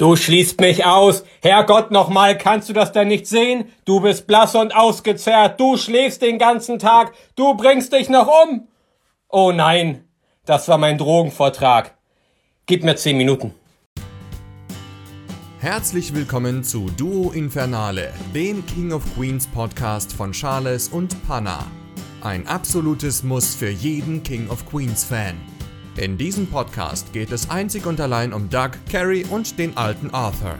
Du schließt mich aus. Herrgott nochmal, kannst du das denn nicht sehen? Du bist blass und ausgezehrt. Du schläfst den ganzen Tag. Du bringst dich noch um. Oh nein, das war mein Drogenvortrag. Gib mir zehn Minuten. Herzlich willkommen zu Duo Infernale, dem King of Queens Podcast von Charles und Panna. Ein absolutes Muss für jeden King of Queens Fan. In diesem Podcast geht es einzig und allein um Doug, Carrie und den alten Arthur.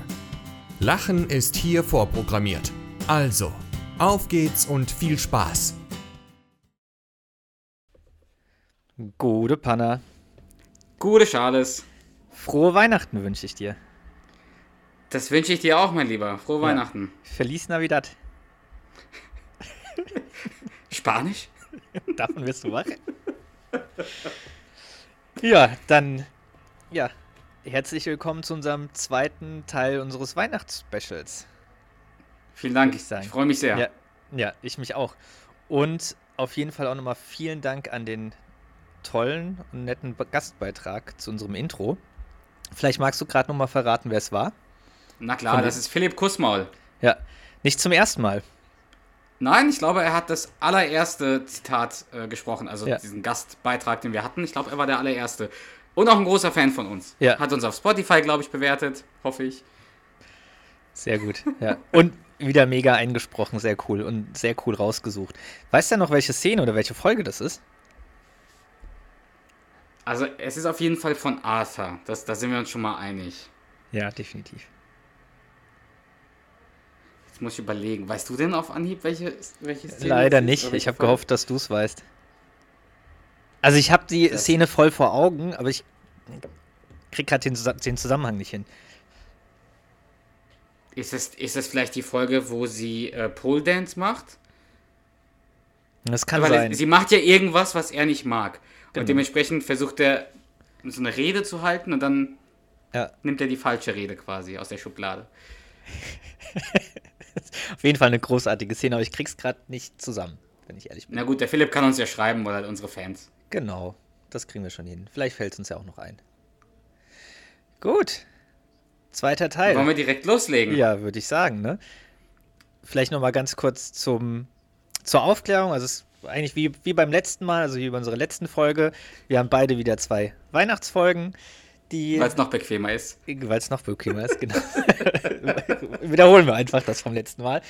Lachen ist hier vorprogrammiert. Also, auf geht's und viel Spaß. Gute Panna. Gute Charles. Frohe Weihnachten wünsche ich dir. Das wünsche ich dir auch, mein Lieber. Frohe Ja. Weihnachten. Feliz Navidad. Spanisch? Davon wirst du wach. Ja, dann, ja, herzlich willkommen zu unserem zweiten Teil unseres Weihnachtsspecials. Vielen Dank. Ich. Ich freue mich sehr. Ja, ja, ich mich auch. Und auf jeden Fall auch nochmal vielen Dank an den tollen und netten Be- Gastbeitrag zu unserem Intro. Vielleicht magst du gerade nochmal verraten, wer es war? Na klar, Von das ist Philipp Kussmaul. Ja, nicht zum ersten Mal. Nein, ich glaube, er hat das allererste Zitat äh, gesprochen, also Ja. diesen Gastbeitrag, den wir hatten. Ich glaube, er war der allererste. Und auch ein großer Fan von uns. Ja. Hat uns auf Spotify, glaube ich, bewertet. Hoffe ich. Sehr gut, ja. Und wieder mega eingesprochen, sehr cool und sehr cool rausgesucht. Weißt du noch, welche Szene oder welche Folge das ist? Also, es ist auf jeden Fall von Arthur. Das, da sind wir uns schon mal einig. Ja, definitiv. Jetzt muss ich überlegen. Weißt du denn auf Anhieb, welche, welche Szene Leider nicht. Ich habe gehofft, dass du es weißt. Also ich habe die Das- Szene voll vor Augen, aber ich krieg gerade den, den Zusammenhang nicht hin. Ist es, ist es vielleicht die Folge, wo sie äh, Pole Dance macht? Das kann Weil sein. sie macht ja irgendwas, was er nicht mag. Genau. Und dementsprechend versucht er, so eine Rede zu halten und dann Ja, nimmt er die falsche Rede quasi aus der Schublade. auf jeden Fall eine großartige Szene, aber ich krieg's gerade nicht zusammen, wenn ich ehrlich bin. Na gut, der Philipp kann uns ja schreiben oder unsere Fans. Genau, das kriegen wir schon hin. Vielleicht fällt es uns ja auch noch ein. Gut. Zweiter Teil. Wollen wir direkt loslegen? Ja, würde ich sagen, ne? Vielleicht noch mal ganz kurz zum, zur Aufklärung. Also es ist eigentlich wie, wie beim letzten Mal, also wie bei unserer letzten Folge. Wir haben beide wieder zwei Weihnachtsfolgen, Weil es noch bequemer ist. weil es noch bequemer ist, genau. Wiederholen wir einfach das vom letzten Mal.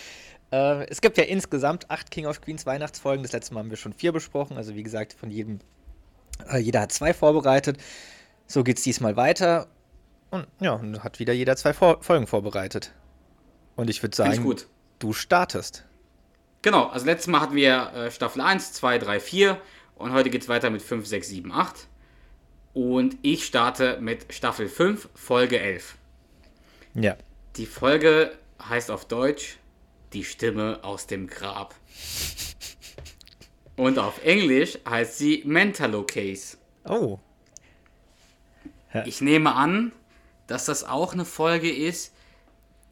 Äh, es gibt ja insgesamt acht King of Queens Weihnachtsfolgen. Das letzte Mal haben wir schon vier besprochen. Also wie gesagt, von jedem, äh, jeder hat zwei vorbereitet. So geht es diesmal weiter. Und ja, und hat wieder jeder zwei Vor Folgen vorbereitet. Und ich würde ich sagen, gut. du startest. Genau, also letztes Mal hatten wir äh, Staffel 1, 2, 3, 4 und heute geht es weiter mit 5, 6, 7, 8. Und ich starte mit Staffel 5, Folge 11. Ja. Die Folge heißt auf Deutsch Die Stimme aus dem Grab. Und auf Englisch heißt sie Mentalo Case. Oh. Ich nehme an, dass das auch eine Folge ist,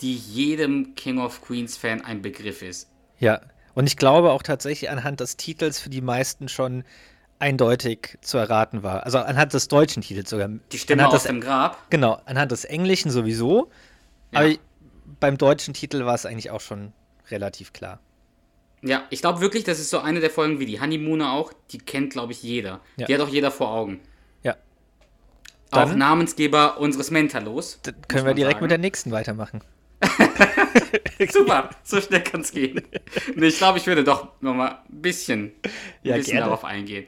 die jedem King of Queens Fan ein Begriff ist. Ja. Und ich glaube auch tatsächlich anhand des Titels für die meisten schon eindeutig zu erraten war. Also anhand des deutschen Titels sogar. Die Stimme anhand aus des, dem Grab. Genau, anhand des Englischen sowieso. Ja. Aber beim deutschen Titel war es eigentlich auch schon relativ klar. Ja, ich glaube wirklich, das ist so eine der Folgen wie die Honeymooner auch. Die kennt, glaube ich, jeder. Ja. Die hat auch jeder vor Augen. Ja. auch Dann- Namensgeber unseres Mentalos. Können wir direkt sagen. mit der nächsten weitermachen. Super, so schnell kann es gehen. Nee, ich glaube, ich würde doch nochmal ein bisschen, ein Ja, bisschen gerne. darauf eingehen.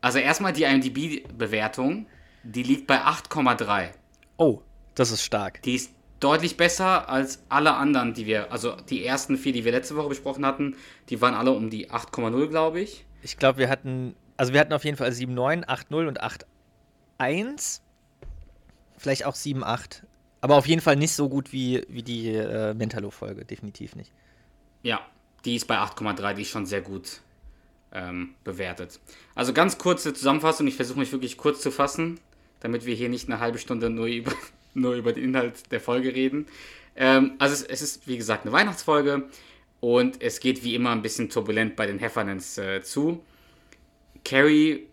Also erstmal die IMDb-Bewertung, die liegt bei 8,3. Oh, das ist stark. Die ist deutlich besser als alle anderen, die wir, also die ersten vier, die wir letzte Woche besprochen hatten, die waren alle um die 8,0, glaube ich. Ich glaube, wir hatten, also wir hatten auf jeden Fall 7,9, 8,0 und 8,1. Vielleicht auch 7,8. Aber auf jeden Fall nicht so gut wie, wie die äh, Mentalo-Folge, definitiv nicht. Ja, die ist bei 8,3, die ist schon sehr gut ähm, bewertet. Also ganz kurze Zusammenfassung, ich versuche mich wirklich kurz zu fassen, damit wir hier nicht eine halbe Stunde nur über, nur über den Inhalt der Folge reden. Ähm, also es, es ist, wie gesagt, eine Weihnachtsfolge und es geht wie immer ein bisschen turbulent bei den Heffernans äh, zu. Carrie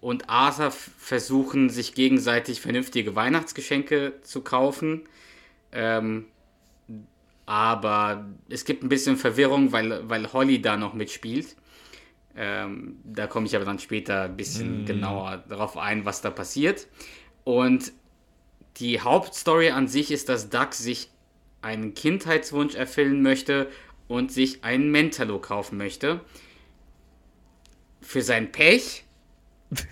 und Arthur versuchen, sich gegenseitig vernünftige Weihnachtsgeschenke zu kaufen. Ähm, aber es gibt ein bisschen Verwirrung, weil, weil Holly da noch mitspielt. Ähm, da komme ich aber dann später ein bisschen genauer darauf ein, was da passiert. Und die Hauptstory an sich ist, dass Duck sich einen Kindheitswunsch erfüllen möchte und sich einen Mentalo kaufen möchte. Für sein Pech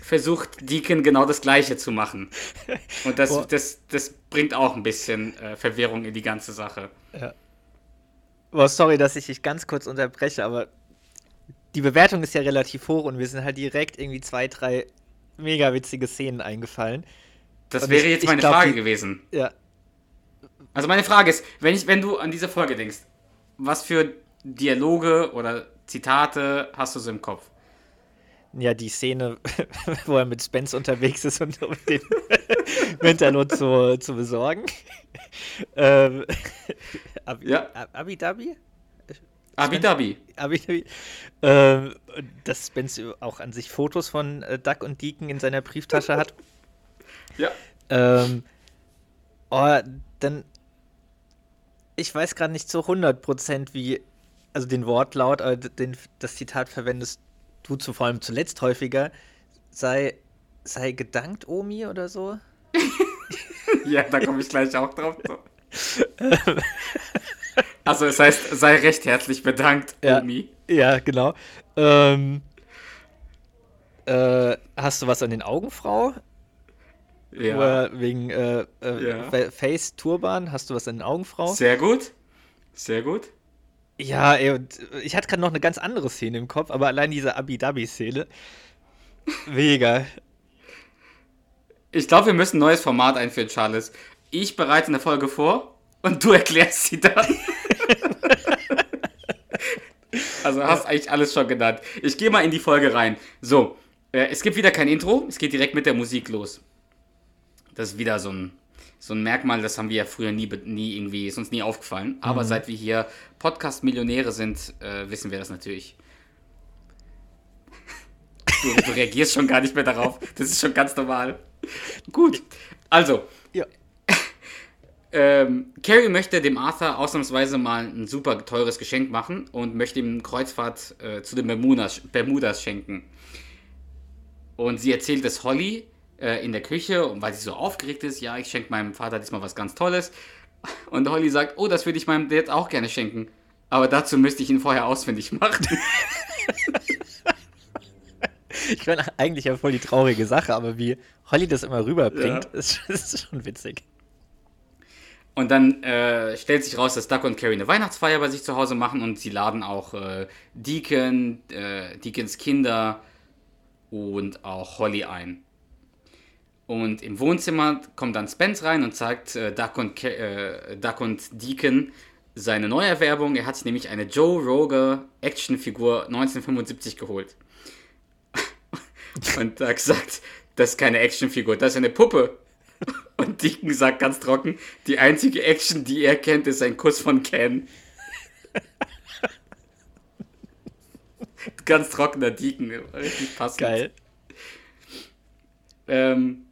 versucht Deacon genau das gleiche zu machen. Und das, Boah. das, das bringt auch ein bisschen äh, Verwirrung in die ganze Sache. Boah, sorry, dass ich dich ganz kurz unterbreche, aber die Bewertung ist ja relativ hoch und wir sind halt direkt irgendwie zwei, drei mega witzige Szenen eingefallen. Das Und wäre ich- jetzt meine glaub, Frage die- gewesen. Ja, Also meine Frage ist, wenn, ich, wenn du an diese Folge denkst, was für Dialoge oder Zitate hast du so im Kopf? Ja, die Szene, wo er mit Spence unterwegs ist und um den Mentalo zu, zu besorgen. ähm, Abi, Ja. Ab- Abidabi? Abidabi. Abidabi. Ähm, dass Spence auch an sich Fotos von äh, Duck und Deacon in seiner Brieftasche hat. Ja. Ähm, oh, dann. Ich weiß gerade nicht zu 100% wie. Also den Wortlaut, aber d- den, das Zitat verwendest zu, vor allem zuletzt häufiger. Sei, sei gedankt, Omi oder so. Ja, da komme ich gleich auch drauf. Also es heißt, sei recht herzlich bedankt, Ja. Omi. Ja, genau. Ähm, äh, hast du was an den Augen, Frau? Ja. Oder wegen äh, äh, Ja. Fa- Face Turban? Hast du was an den Augen, Frau? Sehr gut. Sehr gut. Ja, ey, und ich hatte gerade noch eine ganz andere Szene im Kopf, aber allein diese Abi-Dabi-Szene. Mega. Ich glaube, wir müssen ein neues Format einführen, Charles. Ich bereite eine Folge vor und du erklärst sie dann. also hast eigentlich alles schon genannt. Ich gehe mal in die Folge rein. So, äh, es gibt wieder kein Intro, es geht direkt mit der Musik los. Das ist wieder so ein, so ein Merkmal, das haben wir ja früher nie, nie irgendwie, ist uns nie aufgefallen. Aber seit wir hier Podcast-Millionäre sind, äh, wissen wir das natürlich. Du, du reagierst schon gar nicht mehr darauf. Das ist schon ganz normal. Gut. Also, Ja. ähm, Carrie möchte dem Arthur ausnahmsweise mal ein super teures Geschenk machen und möchte ihm eine Kreuzfahrt äh, zu den Bermudas, Bermudas schenken. Und sie erzählt es Holly äh, in der Küche, und weil sie so aufgeregt ist, ja, ich schenke meinem Vater diesmal was ganz Tolles. Und Holly sagt, oh, das würde ich meinem Dad auch gerne schenken. Aber dazu müsste ich ihn vorher ausfindig machen. Ich meine, eigentlich ja voll die traurige Sache, aber wie Holly das immer rüberbringt, Ja. ist, ist schon witzig. Und dann äh, stellt sich raus, dass Duck und Carrie eine Weihnachtsfeier bei sich zu Hause machen und sie laden auch äh, Deacon, äh, Deacons Kinder und auch Holly ein. Und im Wohnzimmer kommt dann Spence rein und zeigt äh, Duck, und Ca äh, Duck und Deacon seine Neuerwerbung. Er hat sich nämlich eine Joe Roger Actionfigur 1975 geholt. Und Duck sagt, das ist keine Actionfigur, das ist eine Puppe. Und Deacon sagt ganz trocken, die einzige Action, die er kennt, ist ein Kuss von Ken. ganz trockener Deacon, richtig passend. Geil. Ähm,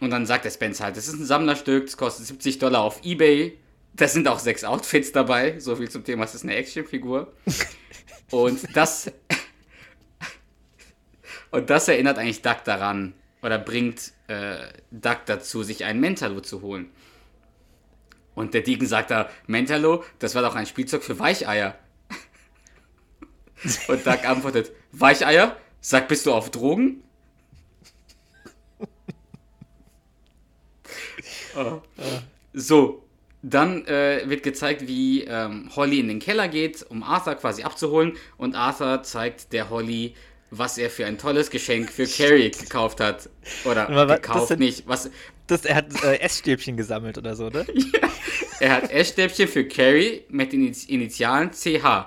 und dann sagt der Spence halt, das ist ein Sammlerstück, das kostet 70 Dollar auf Ebay. Da sind auch sechs Outfits dabei. So viel zum Thema, es ist eine Actionfigur. Und das. Und das erinnert eigentlich Duck daran. Oder bringt äh, Duck dazu, sich einen Mentalo zu holen. Und der Deacon sagt da, Mentalo, das war doch ein Spielzeug für Weicheier. Und Duck antwortet, Weicheier? Sag, bist du auf Drogen? Oh. So, dann äh, wird gezeigt, wie ähm, Holly in den Keller geht, um Arthur quasi abzuholen. Und Arthur zeigt der Holly, was er für ein tolles Geschenk für Carrie gekauft hat. Oder Aber gekauft sind- nicht. Was, Das, er hat äh, Essstäbchen gesammelt oder so, ne? er hat Essstäbchen für Carrie mit den Initialen CH.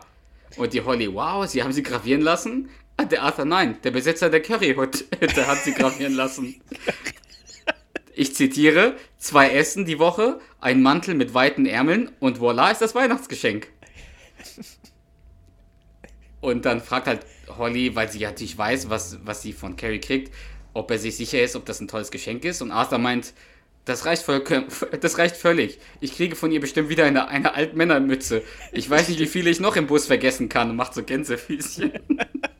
Und die Holly, wow, sie haben sie gravieren lassen? Ah, Der Arthur, nein, der Besitzer der Curryhütte hat sie gravieren lassen. Ich zitiere, zwei Essen die Woche, ein Mantel mit weiten Ärmeln und voila ist das Weihnachtsgeschenk. Und dann fragt halt Holly, weil sie ja natürlich weiß, was, was sie von Carrie kriegt, ob er sich sicher ist, ob das ein tolles Geschenk ist. Und Arthur meint, Das reicht, voll, das reicht völlig. Ich kriege von ihr bestimmt wieder eine, eine Altmännermütze. Ich weiß nicht, wie viele ich noch im Bus vergessen kann und macht so Gänsefüßchen.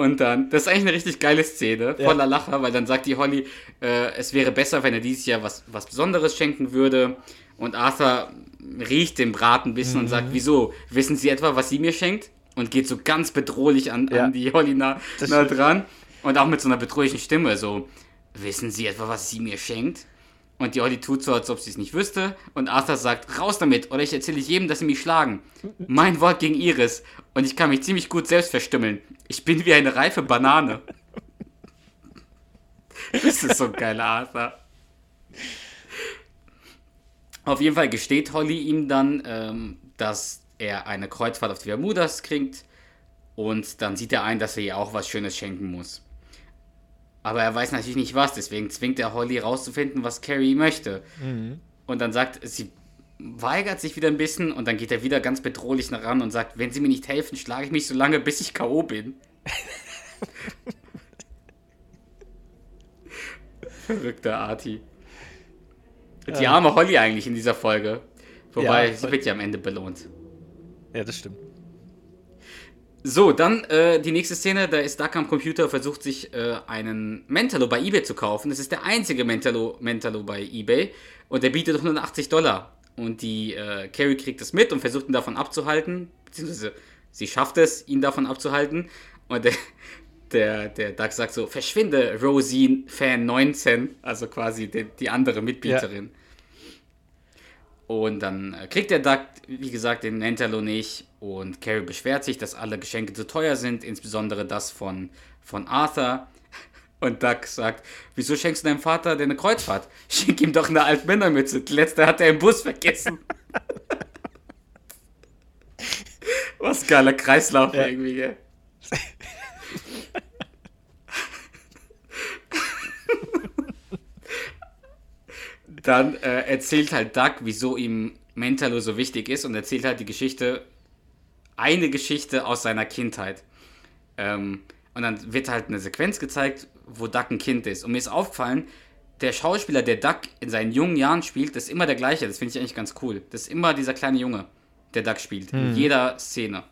Und dann, das ist eigentlich eine richtig geile Szene, voller ja. Lacher, weil dann sagt die Holly, äh, es wäre besser, wenn er dieses Jahr was, was Besonderes schenken würde. Und Arthur riecht den Braten ein bisschen mhm. und sagt, wieso? Wissen Sie etwa, was sie mir schenkt? Und geht so ganz bedrohlich an, ja. an die Holly nah, nah dran. Und auch mit so einer bedrohlichen Stimme, so, wissen Sie etwa, was sie mir schenkt? Und die Holly tut so, als ob sie es nicht wüsste. Und Arthur sagt, raus damit, oder ich erzähle jedem, dass sie mich schlagen. Mein Wort gegen ihres. Und ich kann mich ziemlich gut selbst verstümmeln. Ich bin wie eine reife Banane. das ist so ein geiler Arthur. Auf jeden Fall gesteht Holly ihm dann, ähm, dass er eine Kreuzfahrt auf die Bermudas kriegt. Und dann sieht er ein, dass er ihr auch was Schönes schenken muss. Aber er weiß natürlich nicht was, deswegen zwingt er Holly rauszufinden, was Carrie möchte. Mhm. Und dann sagt sie, weigert sich wieder ein bisschen und dann geht er wieder ganz bedrohlich nach ran und sagt, wenn sie mir nicht helfen, schlage ich mich so lange, bis ich K.O. bin. Verrückter Arti. Die arme Holly eigentlich in dieser Folge. Wobei, ja, sie wird ja am Ende belohnt. Ja, das stimmt. So, dann äh, die nächste Szene, da ist Duck am Computer, versucht sich äh, einen Mentalo bei Ebay zu kaufen. Das ist der einzige Mentalo, Mentalo bei Ebay und der bietet 180 Dollar. Und die äh, Carrie kriegt das mit und versucht ihn davon abzuhalten, beziehungsweise sie schafft es, ihn davon abzuhalten. Und der, der, der Duck sagt so, verschwinde, Rosie Fan 19, also quasi die, die andere Mitbieterin. Ja. Und dann äh, kriegt der Duck, wie gesagt, den Nentalo nicht. Und Carrie beschwert sich, dass alle Geschenke zu teuer sind, insbesondere das von, von Arthur. Und Duck sagt, wieso schenkst du deinem Vater denn eine Kreuzfahrt? Schenk ihm doch eine Altmännermütze. Die letzte hat er im Bus vergessen. Was geiler Kreislauf ja. irgendwie, gell? dann äh, erzählt halt Doug, wieso ihm Mentalo so wichtig ist und erzählt halt die Geschichte, eine Geschichte aus seiner Kindheit. Ähm, und dann wird halt eine Sequenz gezeigt, wo Doug ein Kind ist. Und mir ist aufgefallen, der Schauspieler, der Doug in seinen jungen Jahren spielt, das ist immer der gleiche. Das finde ich eigentlich ganz cool. Das ist immer dieser kleine Junge, der Doug spielt. Hm. In jeder Szene.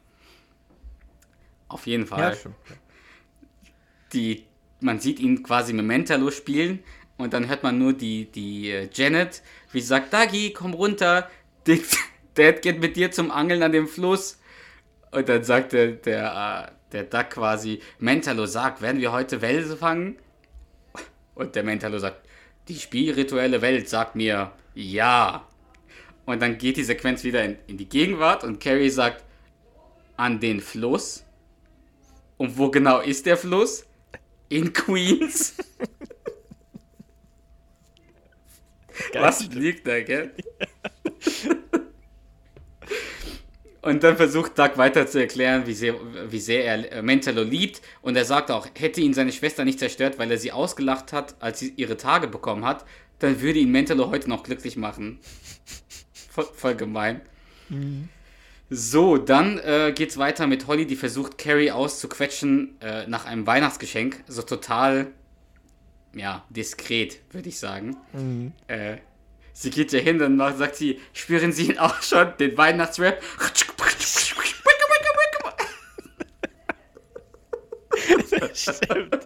Auf jeden Fall. Ja, die, man sieht ihn quasi mit Mentalo spielen und dann hört man nur die, die äh, Janet, wie sie sagt, Dagi, komm runter, Dad geht mit dir zum Angeln an dem Fluss. Und dann sagt der, der, äh, der Duck quasi, Mentalo sagt, werden wir heute Welse fangen? Und der Mentalo sagt, die spirituelle Welt sagt mir ja. Und dann geht die Sequenz wieder in, in die Gegenwart und Carrie sagt, an den Fluss. Und wo genau ist der Fluss? In Queens. Was liegt da, gell? Und dann versucht Doug weiter zu erklären, wie sehr, wie sehr er äh, Mentalo liebt. Und er sagt auch, hätte ihn seine Schwester nicht zerstört, weil er sie ausgelacht hat, als sie ihre Tage bekommen hat, dann würde ihn Mentalo heute noch glücklich machen. Voll, voll gemein. Mhm. So, dann äh, geht's weiter mit Holly, die versucht, Carrie auszuquetschen äh, nach einem Weihnachtsgeschenk. So total ja, diskret, würde ich sagen. Mhm. Äh, sie geht ja hin, dann sagt sie, spüren Sie ihn auch schon, den Weihnachtsrap? Stimmt.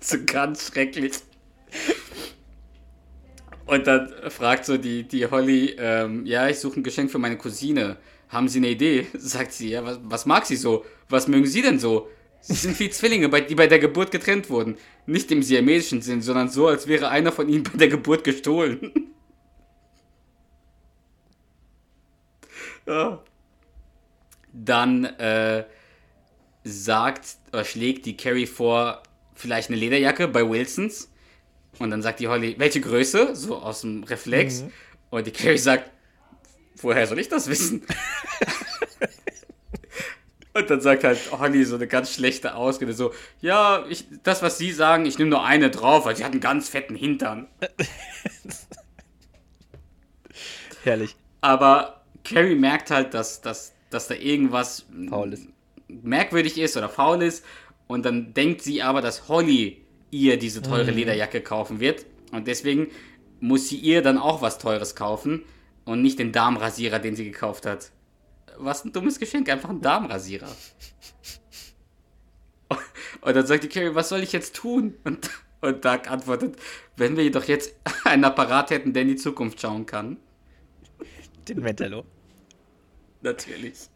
so ganz schrecklich. Und dann fragt so die, die Holly, ähm, ja, ich suche ein Geschenk für meine Cousine. Haben Sie eine Idee? Sagt sie, ja, was, was mag sie so? Was mögen Sie denn so? Sie sind wie Zwillinge, die bei der Geburt getrennt wurden. Nicht im siamesischen Sinn, sondern so, als wäre einer von ihnen bei der Geburt gestohlen. ja. Dann äh, sagt oder schlägt die Carrie vor, vielleicht eine Lederjacke bei Wilsons. Und dann sagt die Holly, welche Größe? So aus dem Reflex. Mhm. Und die Carrie sagt, woher soll ich das wissen? Und dann sagt halt Holly so eine ganz schlechte Ausrede, so, ja, ich, das, was sie sagen, ich nehme nur eine drauf, weil sie hat einen ganz fetten Hintern. Herrlich. Aber Carrie merkt halt, dass, dass, dass da irgendwas faul ist. merkwürdig ist oder faul ist. Und dann denkt sie aber, dass Holly ihr diese teure Lederjacke kaufen wird. Und deswegen muss sie ihr dann auch was Teures kaufen und nicht den Darmrasierer, den sie gekauft hat. Was ein dummes Geschenk, einfach ein Darmrasierer. Und dann sagt die Carrie, was soll ich jetzt tun? Und, und Doug antwortet, wenn wir doch jetzt einen Apparat hätten, der in die Zukunft schauen kann. Den Mentalo. Natürlich.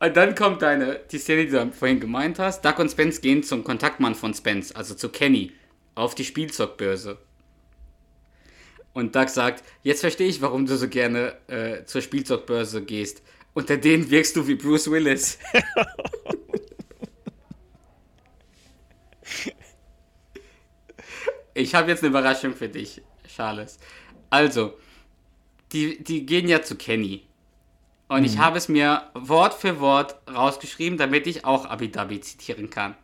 Und dann kommt deine, die Szene, die du vorhin gemeint hast. Doug und Spence gehen zum Kontaktmann von Spence, also zu Kenny, auf die Spielzeugbörse. Und Doug sagt, jetzt verstehe ich, warum du so gerne äh, zur Spielzeugbörse gehst. Unter denen wirkst du wie Bruce Willis. ich habe jetzt eine Überraschung für dich, Charles. Also, die, die gehen ja zu Kenny. Und ich habe es mir Wort für Wort rausgeschrieben, damit ich auch Abidabi zitieren kann.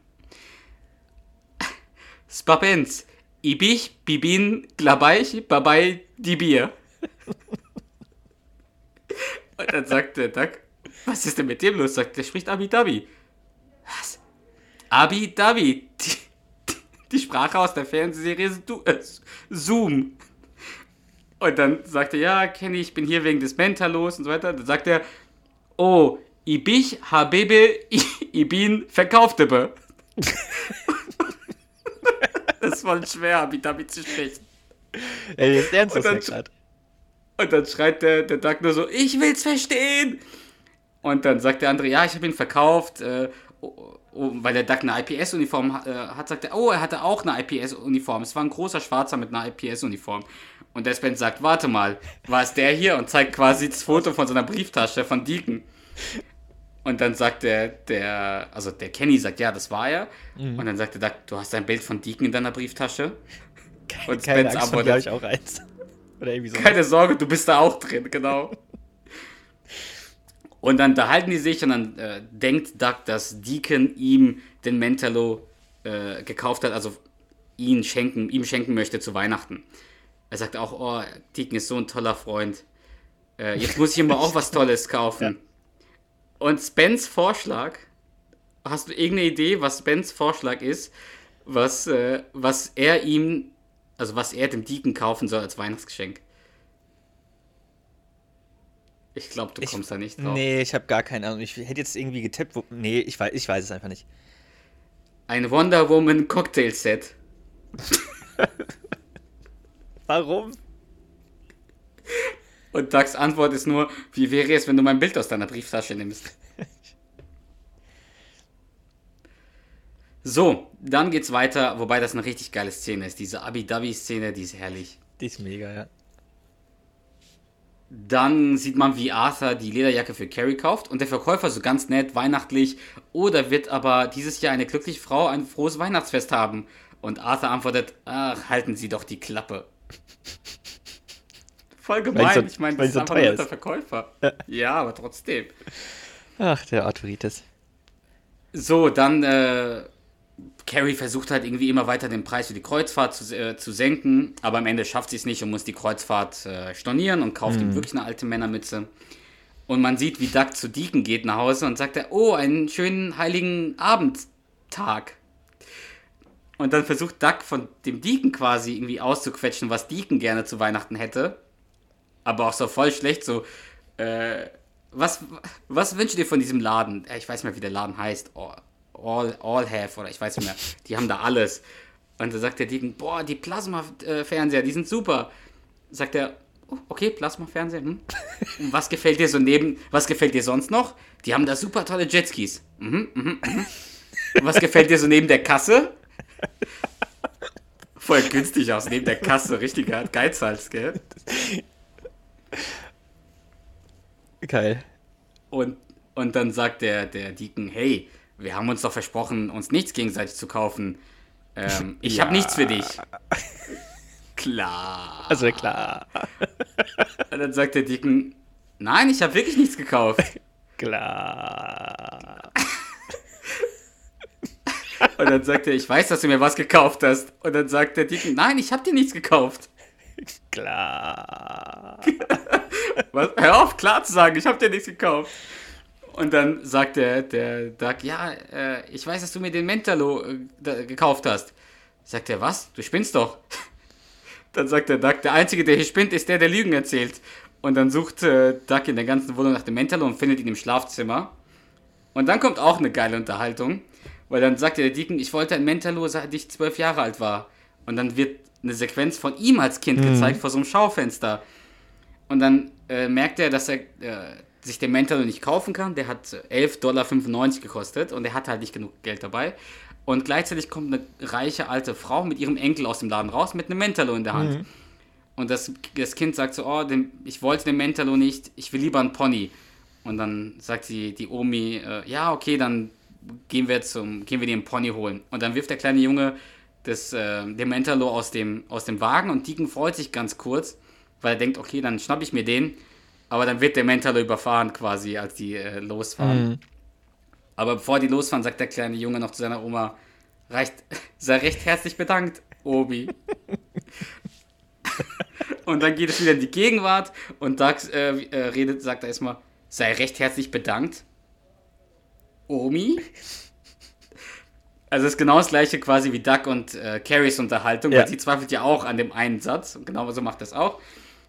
Spapens, ibich, bibin, glabaich, babei, die Bier. Und dann sagt der Duck, was ist denn mit dem los? Sagt, der spricht Abidabi. Was? Abidabi, die, die, Sprache aus der Fernsehserie äh, Zoom. Und dann sagt er, ja, Kenny, ich bin hier wegen des Mentalos und so weiter. Dann sagt er, oh, ibich, habebe, ibin, verkauftebe. das ist voll schwer, Abidabi zu sprechen. Ey, jetzt ernst Und dann- ja. Und dann schreit der, der Duck nur so, ich will's verstehen. Und dann sagt der andere, ja, ich habe ihn verkauft, äh, oh, oh, weil der Duck eine IPS-Uniform äh, hat, sagt er, oh, er hatte auch eine IPS-Uniform. Es war ein großer Schwarzer mit einer IPS-Uniform. Und der Spence sagt, warte mal, war es der hier? Und zeigt quasi das Foto von seiner Brieftasche von Deacon. Und dann sagt der, der, also der Kenny sagt, ja, das war er. Und dann sagt der Duck, du hast ein Bild von Deacon in deiner Brieftasche. Und Keine Spence Angst, von dir habe antwortet, ich auch eins. Oder irgendwie so. keine Sorge, du bist da auch drin, genau. Und dann unterhalten die sich und dann äh, denkt Doug, dass Deacon ihm den Mentalo äh, gekauft hat, also ihn schenken, ihm schenken möchte zu Weihnachten. Er sagt auch, oh, Deacon ist so ein toller Freund. Äh, jetzt muss ich ihm mal auch was Tolles kaufen. Und Spence Vorschlag, hast du irgendeine Idee, was Spence Vorschlag ist, was, äh, was er ihm, also was er dem Deacon kaufen soll als Weihnachtsgeschenk? Ich glaube, du Ich- kommst da nicht drauf. Nee, ich habe gar keine Ahnung. Ich hätte jetzt irgendwie getippt. Wo, nee, ich weiß, ich weiß es einfach nicht. Ein Wonder Woman Cocktail Set. Warum? Und Dougs Antwort ist nur, wie wäre es, wenn du mein Bild aus deiner Brieftasche nimmst? So, dann geht's weiter, wobei das eine richtig geile Szene ist. Diese Abi-Dabi-Szene, die ist herrlich. Die ist mega, ja. Dann sieht man, wie Arthur die Lederjacke für Carrie kauft und der Verkäufer so ganz nett, weihnachtlich, oder wird aber dieses Jahr eine glückliche Frau ein frohes Weihnachtsfest haben? Und Arthur antwortet, ach, halten Sie doch die Klappe. Voll gemein, so- ich meine, das ist so einfach teuer nur der ist. Verkäufer. Ja, aber trotzdem. Ach, der Arthuritis. So, dann, äh, Carrie versucht halt irgendwie immer weiter den Preis für die Kreuzfahrt zu, äh, zu senken, aber am Ende schafft sie es nicht und muss die Kreuzfahrt äh, stornieren und kauft ihm wirklich eine alte Männermütze. Und man sieht, wie Doug zu Deacon geht nach Hause und sagt er, oh, einen schönen heiligen Abendtag. Und dann versucht Doug von dem Deacon quasi irgendwie auszuquetschen, was Deacon gerne zu Weihnachten hätte. Aber auch so voll schlecht, so, äh, was, was wünschst du dir von diesem Laden? Äh, Ich weiß nicht mehr, wie der Laden heißt. Oh, All, all Have oder ich weiß nicht mehr. Die haben da alles. Und da sagt der Deacon, boah, die Plasma-Fernseher, die sind super. Sagt er, oh, okay, Plasma-Fernseher, hm? Was gefällt dir so neben, was gefällt dir sonst noch? Die haben da super tolle Jetskis. Mhm, mhm, mhm. Was gefällt dir so neben der Kasse? Voll günstig aus, neben der Kasse, richtiger Geizhals, gell? Geil. Und, und dann sagt der, der Deacon, hey, wir haben uns doch versprochen, uns nichts gegenseitig zu kaufen. Ähm, ich habe Ja. nichts für dich. Klar. Also klar. Und dann sagt der Deacon, nein, ich habe wirklich nichts gekauft. Klar. Und dann sagt er, ich weiß, dass du mir was gekauft hast. Und dann sagt der Deacon, nein, ich habe dir nichts gekauft. Klar. Was? Hör auf, klar zu sagen, ich habe dir nichts gekauft. Und dann sagt der, der Doug, ja, äh, ich weiß, dass du mir den Mentalo äh, gekauft hast. Sagt er, was? Du spinnst doch. Dann sagt der Duck, der Einzige, der hier spinnt, ist der, der Lügen erzählt. Und dann sucht äh, Duck in der ganzen Wohnung nach dem Mentalo und findet ihn im Schlafzimmer. Und dann kommt auch eine geile Unterhaltung, weil dann sagt der Deacon, ich wollte ein Mentalo, seit ich zwölf Jahre alt war. Und dann wird eine Sequenz von ihm als Kind Mhm. gezeigt vor so einem Schaufenster. Und dann äh, merkt er, dass er äh, sich den Mentalo nicht kaufen kann. Der hat 11,95 Dollar gekostet und er hat halt nicht genug Geld dabei. Und gleichzeitig kommt eine reiche alte Frau mit ihrem Enkel aus dem Laden raus mit einem Mentalo in der Hand. Und das, das Kind sagt so, oh, den, ich wollte den Mentalo nicht, ich will lieber einen Pony. Und dann sagt die, die Omi, äh, ja, okay, dann gehen wir zum, gehen wir den Pony holen. Und dann wirft der kleine Junge das, äh, den Mentalo aus dem, aus dem Wagen und Deacon freut sich ganz kurz, weil er denkt, okay, dann schnapp ich mir den. Aber dann wird der Mentalo überfahren quasi, als die äh, losfahren. Aber bevor die losfahren, sagt der kleine Junge noch zu seiner Oma, reicht, sei recht herzlich bedankt, Obi. und dann geht es wieder in die Gegenwart und Doug äh, äh, redet, sagt er erstmal, sei recht herzlich bedankt, Omi. Also es ist genau das gleiche quasi wie Duck und äh, Carries Unterhaltung, Ja. weil sie zweifelt ja auch an dem einen Satz. Und genau so macht das auch.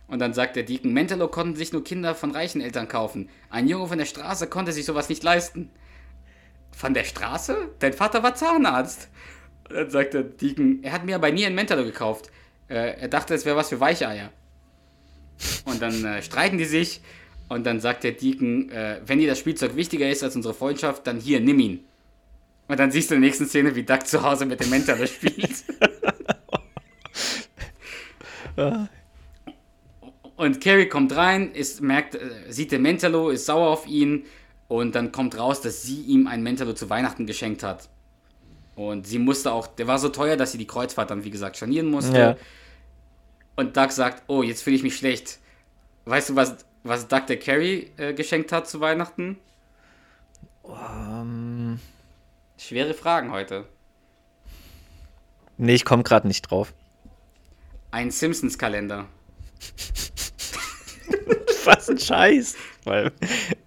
Und dann sagt der Deacon, Mentalo konnten sich nur Kinder von reichen Eltern kaufen. Ein Junge von der Straße konnte sich sowas nicht leisten. Von der Straße? Dein Vater war Zahnarzt. Und dann sagt der Deacon, er hat mir aber nie ein Mentalo gekauft. Äh, er dachte, es wäre was für Weicheier. Und dann äh, streiten die sich. Und dann sagt der Deacon, äh, wenn dir das Spielzeug wichtiger ist als unsere Freundschaft, dann hier, nimm ihn. Und dann siehst du in der nächsten Szene, wie Duck zu Hause mit dem Mentalo spielt. Und Carrie kommt rein, ist, merkt, äh, sieht den Mentalo, ist sauer auf ihn und dann kommt raus, dass sie ihm ein Mentalo zu Weihnachten geschenkt hat. Und sie musste auch, der war so teuer, dass sie die Kreuzfahrt dann, wie gesagt, stornieren musste. Ja. Und Doug sagt, oh, jetzt fühle ich mich schlecht. Weißt du, was, was Doug der Carrie äh, geschenkt hat zu Weihnachten? Ähm, Schwere Fragen heute. nee, ich komme gerade nicht drauf. Ein Simpsons-Kalender. Was ein Scheiß. Weil,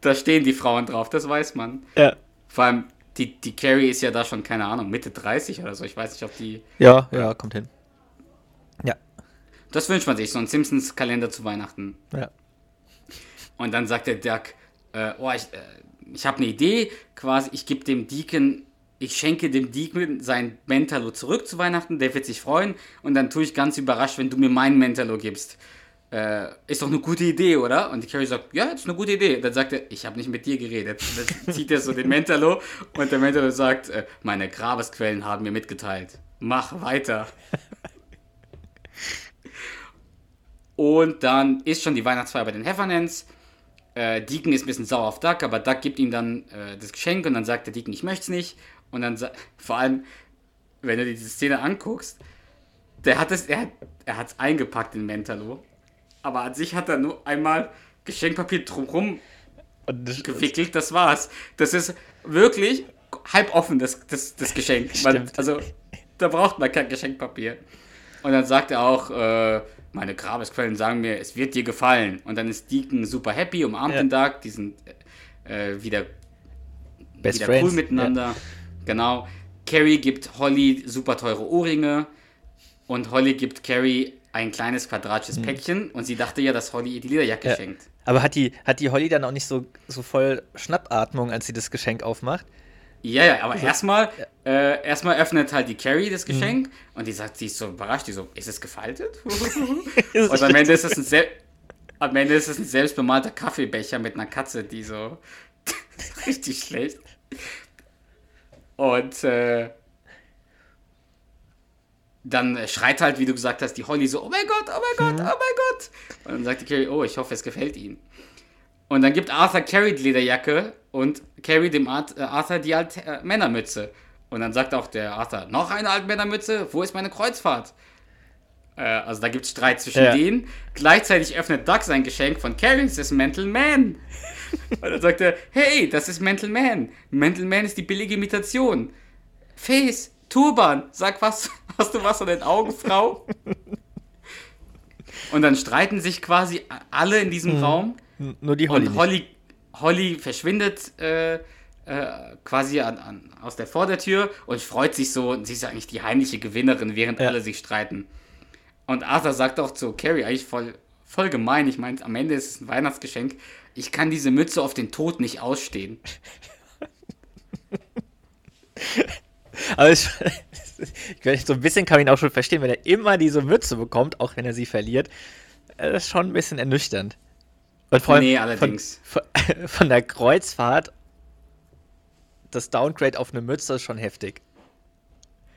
Da stehen die Frauen drauf, das weiß man. ja. Vor allem, die, die Carrie ist ja da schon, keine Ahnung, Mitte 30 oder so. Ich weiß nicht, ob die. ja, ja, kommt hin. Ja, Das wünscht man sich, so ein Simpsons-Kalender zu Weihnachten. ja. Und dann sagt der Duck, äh, oh, ich, äh, ich habe eine Idee, quasi, ich gebe dem Deacon, ich schenke dem Deacon sein Mentalo zurück zu Weihnachten, der wird sich freuen und dann tue ich ganz überrascht, wenn du mir mein Mentalo gibst. Äh, ist doch eine gute Idee, oder? Und die Carrie sagt, ja, ist eine gute Idee. Dann sagt er, ich habe nicht mit dir geredet. Dann zieht er so den Mentalo und der Mentalo sagt, äh, meine Grabesquellen haben mir mitgeteilt. Mach weiter. Und dann ist schon die Weihnachtsfeier bei den Heffernans. Äh, Deacon ist ein bisschen sauer auf Duck, aber Duck gibt ihm dann äh, das Geschenk und dann sagt der Deacon, ich möchte es nicht. Und dann, vor allem, wenn du dir diese Szene anguckst, der hat es, er, hat- er hat es eingepackt in Mentalo, aber an sich hat er nur einmal Geschenkpapier drumherum das, gewickelt, das war's. Das ist wirklich halb offen, das, das, das Geschenk. Man, also, da braucht man kein Geschenkpapier. Und dann sagt er auch, äh, meine Grabesquellen sagen mir, es wird dir gefallen. Und dann ist Deacon super happy, umarmt Ja. den Duck, die sind äh, wieder, Best wieder Friends. cool miteinander. Genau. Carrie gibt Holly super teure Ohrringe und Holly gibt Carrie ein kleines quadratisches Päckchen und sie dachte ja, dass Holly ihr die Lederjacke Mhm. Ja. schenkt. Aber hat die, hat die Holly dann auch nicht so, so voll Schnappatmung, als sie das Geschenk aufmacht? Ja, ja, aber erstmal äh, erstmal öffnet halt die Carrie das Mhm. Geschenk und die sagt, sie ist so überrascht, die so, ist es gefaltet? und am Ende ist es ein sel am Ende ist es ein selbstbemalter Kaffeebecher mit einer Katze, die so richtig schlecht. Und äh, dann schreit halt, wie du gesagt hast, die Holly so, oh mein Gott, oh mein Gott, oh mein Gott. Und dann sagt die Carrie, oh, ich hoffe, es gefällt Ihnen. Und dann gibt Arthur Carrie die Lederjacke und Carrie dem Art, äh, Arthur die Alt äh, Männermütze. Und dann sagt auch der Arthur, noch eine Altmännermütze, wo ist meine Kreuzfahrt? Äh, also da gibt es Streit zwischen Ja. denen. Gleichzeitig öffnet Doug sein Geschenk von Carrie, es ist Mental Man. Und dann sagt er, hey, das ist Mental Man. Mental Man ist die billige Imitation. Face, Turban, sag was, hast du was an den Augen, Frau? und dann streiten sich quasi alle in diesem Raum. N- Nur die Holly. Und Holly, Holly verschwindet äh, äh, quasi an, an, aus der Vordertür und freut sich so, und sie ist eigentlich die heimliche Gewinnerin, während Ja. alle sich streiten. Und Arthur sagt auch zu Carrie, eigentlich voll, voll gemein, ich meine, am Ende ist es ein Weihnachtsgeschenk, ich kann diese Mütze auf den Tod nicht ausstehen. Aber ich, ich, so ein bisschen kann man ihn auch schon verstehen, wenn er immer diese Mütze bekommt, auch wenn er sie verliert. äh, Das ist schon ein bisschen ernüchternd. Und vor allem Nee, von, allerdings. von, von der Kreuzfahrt, das Downgrade auf eine Mütze ist schon heftig.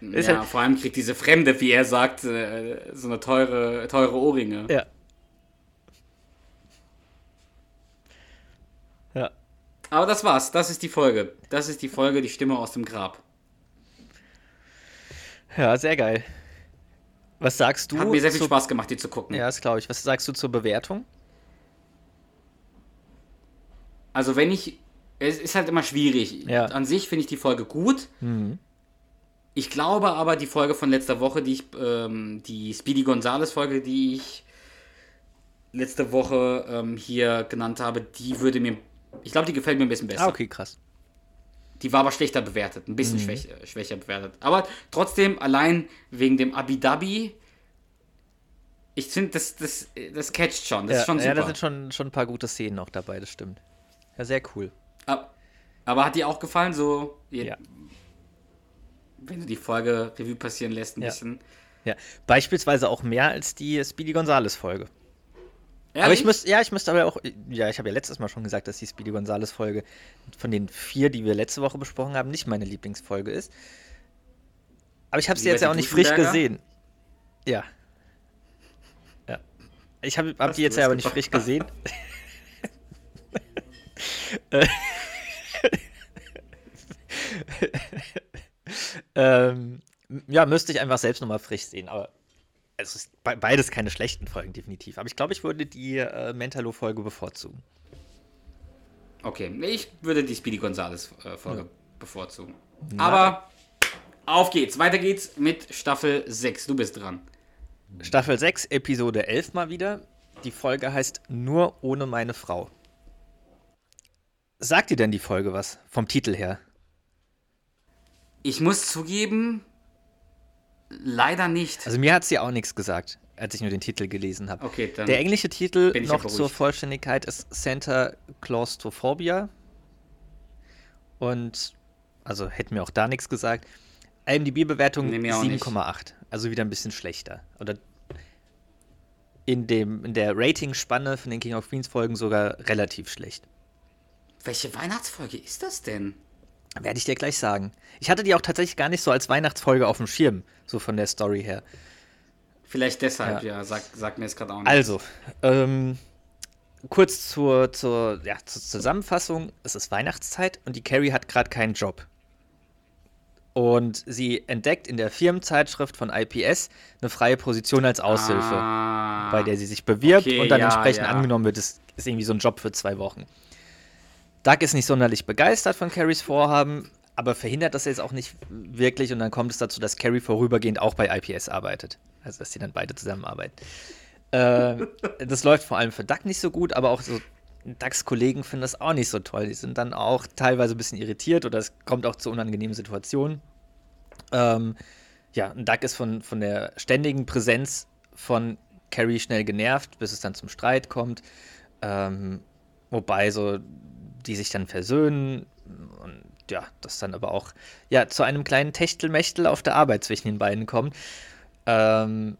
Ist ja, halt- vor allem kriegt diese Fremde, wie er sagt, äh, so eine teure, teure Ohrringe. Ja. Aber das war's, das ist die Folge. Das ist die Folge, die Stimme aus dem Grab. Ja, sehr geil. Was sagst du? Hat mir sehr viel zu- Spaß gemacht, die zu gucken. Ja, das glaube ich. Was sagst du zur Bewertung? Also wenn ich, es ist halt immer schwierig. Ja. An sich finde ich die Folge gut. Mhm. Ich glaube aber, die Folge von letzter Woche, die ich, ähm, die Speedy Gonzales Folge, die ich letzte Woche ähm, hier genannt habe, die würde mir, ich glaube, die gefällt mir ein bisschen besser. Ah, okay, krass. Die war aber schlechter bewertet, ein Mhm. bisschen schwäch, äh, schwächer bewertet. Aber trotzdem, allein wegen dem Abi Dhabi, ich finde, das, das, das catcht schon. Das ja, ist schon super. ja, da sind schon, schon ein paar gute Szenen noch dabei, das stimmt. Ja, sehr cool. Ab- Aber hat dir auch gefallen, so, Ja. wenn du die Folge Revue passieren lässt, ein Ja. bisschen? Ja, beispielsweise auch mehr als die Speedy Gonzales Folge. Aber Ehrlich? ich müsste, ja, ich müsste aber auch, ja, ich habe ja letztes Mal schon gesagt, dass die Speedy Gonzales Folge von den vier, die wir letzte Woche besprochen haben, nicht meine Lieblingsfolge ist. Aber ich habe sie jetzt ja auch nicht frisch gesehen. Ja. Ja. Ich habe hab die jetzt ja aber nicht frisch gesehen. Äh. ähm, ja, müsste ich einfach selbst nochmal frisch sehen, aber es ist be beides keine schlechten Folgen, definitiv. Aber ich glaube, ich würde die äh, Mentalo-Folge bevorzugen. Okay, ich würde die Speedy Gonzales äh, Folge bevorzugen. Aber auf geht's. Weiter geht's mit Staffel 6. Du bist dran. Staffel 6, Episode 11 mal wieder. Die Folge heißt Nur ohne meine Frau. Sagt dir denn die Folge was? Vom Titel her? Ich muss zugeben, leider nicht. Also mir hat sie auch nichts gesagt, als ich nur den Titel gelesen habe. Okay, dann Der englische Titel noch zur. Vollständigkeit ist Center Claustrophobia. Und, also hätten mir auch da nichts gesagt. IMDb-Bewertung Nee, mir auch nicht. 7,8. Also wieder ein bisschen schlechter. Oder in, dem, in der Rating-Spanne von den King of Queens Folgen sogar relativ schlecht. welche Weihnachtsfolge ist das denn? Werde ich dir gleich sagen. Ich hatte die auch tatsächlich gar nicht so als Weihnachtsfolge auf dem Schirm, so von der Story her. Vielleicht deshalb, Ja. ja, sag, sag mir es gerade auch nicht. Also, ähm, kurz zur, zur, ja, zur Zusammenfassung. Es ist Weihnachtszeit und die Carrie hat gerade keinen Job. Und sie entdeckt in der Firmenzeitschrift von IPS eine freie Position als Aushilfe, Ah, bei der sie sich bewirbt okay, und dann ja, entsprechend ja. angenommen wird. Das ist irgendwie so ein Job für zwei Wochen. Doug ist nicht sonderlich begeistert von Carries Vorhaben, aber verhindert das jetzt auch nicht wirklich und dann kommt es dazu, dass Carrie vorübergehend auch bei IPS arbeitet. Also, dass sie dann beide zusammenarbeiten. Äh, das läuft vor allem für Doug nicht so gut, aber auch so Dougs Kollegen finden das auch nicht so toll. Die sind dann auch teilweise ein bisschen irritiert oder es kommt auch zu unangenehmen Situationen. Ähm, ja, und Doug ist von, von der ständigen Präsenz von Carrie schnell genervt, bis es dann zum Streit kommt. Ähm, wobei so die sich dann versöhnen und ja, das dann aber auch ja, zu einem kleinen Techtelmechtel auf der Arbeit zwischen den beiden kommt. Ähm,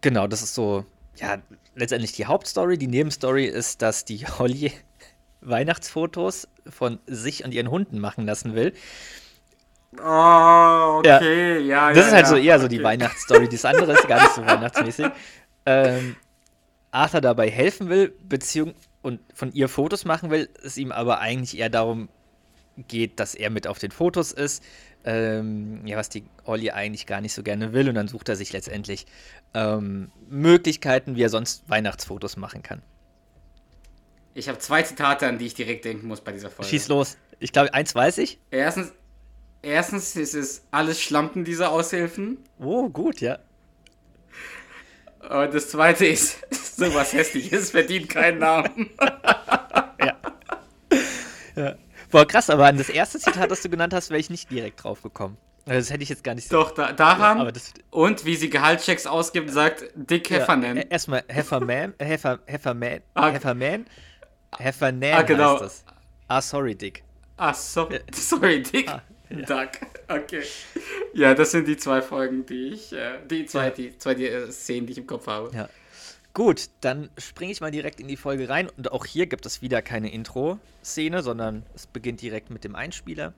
genau, das ist so, ja, letztendlich die Hauptstory. Die Nebenstory ist, dass die Holly Weihnachtsfotos von sich und ihren Hunden machen lassen will. Oh, okay, ja. Das ja, ist halt ja. so eher so die Okay. Weihnachtsstory. Das andere ist gar nicht so weihnachtsmäßig. Ähm, Arthur dabei helfen will, beziehung und von ihr Fotos machen will, es ihm aber eigentlich eher darum geht, dass er mit auf den Fotos ist. Ähm, ja, was die Olli eigentlich gar nicht so gerne will. Und dann sucht er sich letztendlich ähm, Möglichkeiten, wie er sonst Weihnachtsfotos machen kann. Ich habe zwei Zitate, an die ich direkt denken muss bei dieser Folge. Schieß los. Ich glaube, eins weiß ich. Erstens, erstens ist es alles Schlampen dieser Aushilfen. Oh, gut, ja. Und das zweite ist, sowas Hässliches verdient keinen Namen. Boah, krass, aber an das erste Zitat, das du genannt hast, wäre ich nicht direkt drauf gekommen. Also das hätte ich jetzt gar nicht Doch, da, daran. Ja, das- und wie sie Gehaltschecks ausgibt, sagt Dick Heffernan. Ja, Erstmal Hefferman, Heffer, Hefferman, Ah, Hefferman, Heffernan Ah, genau. heißt das. Ah, sorry, Dick. Ah, sorry, sorry, Dick. Ah, Duck. Okay. Ja, das sind die zwei Folgen, die ich, äh, die zwei, Ja. die zwei die, äh, Szenen, die ich im Kopf habe. Ja. Gut, dann springe ich mal direkt in die Folge rein. Und auch hier gibt es wieder keine Intro-Szene, sondern es beginnt direkt mit dem Einspieler.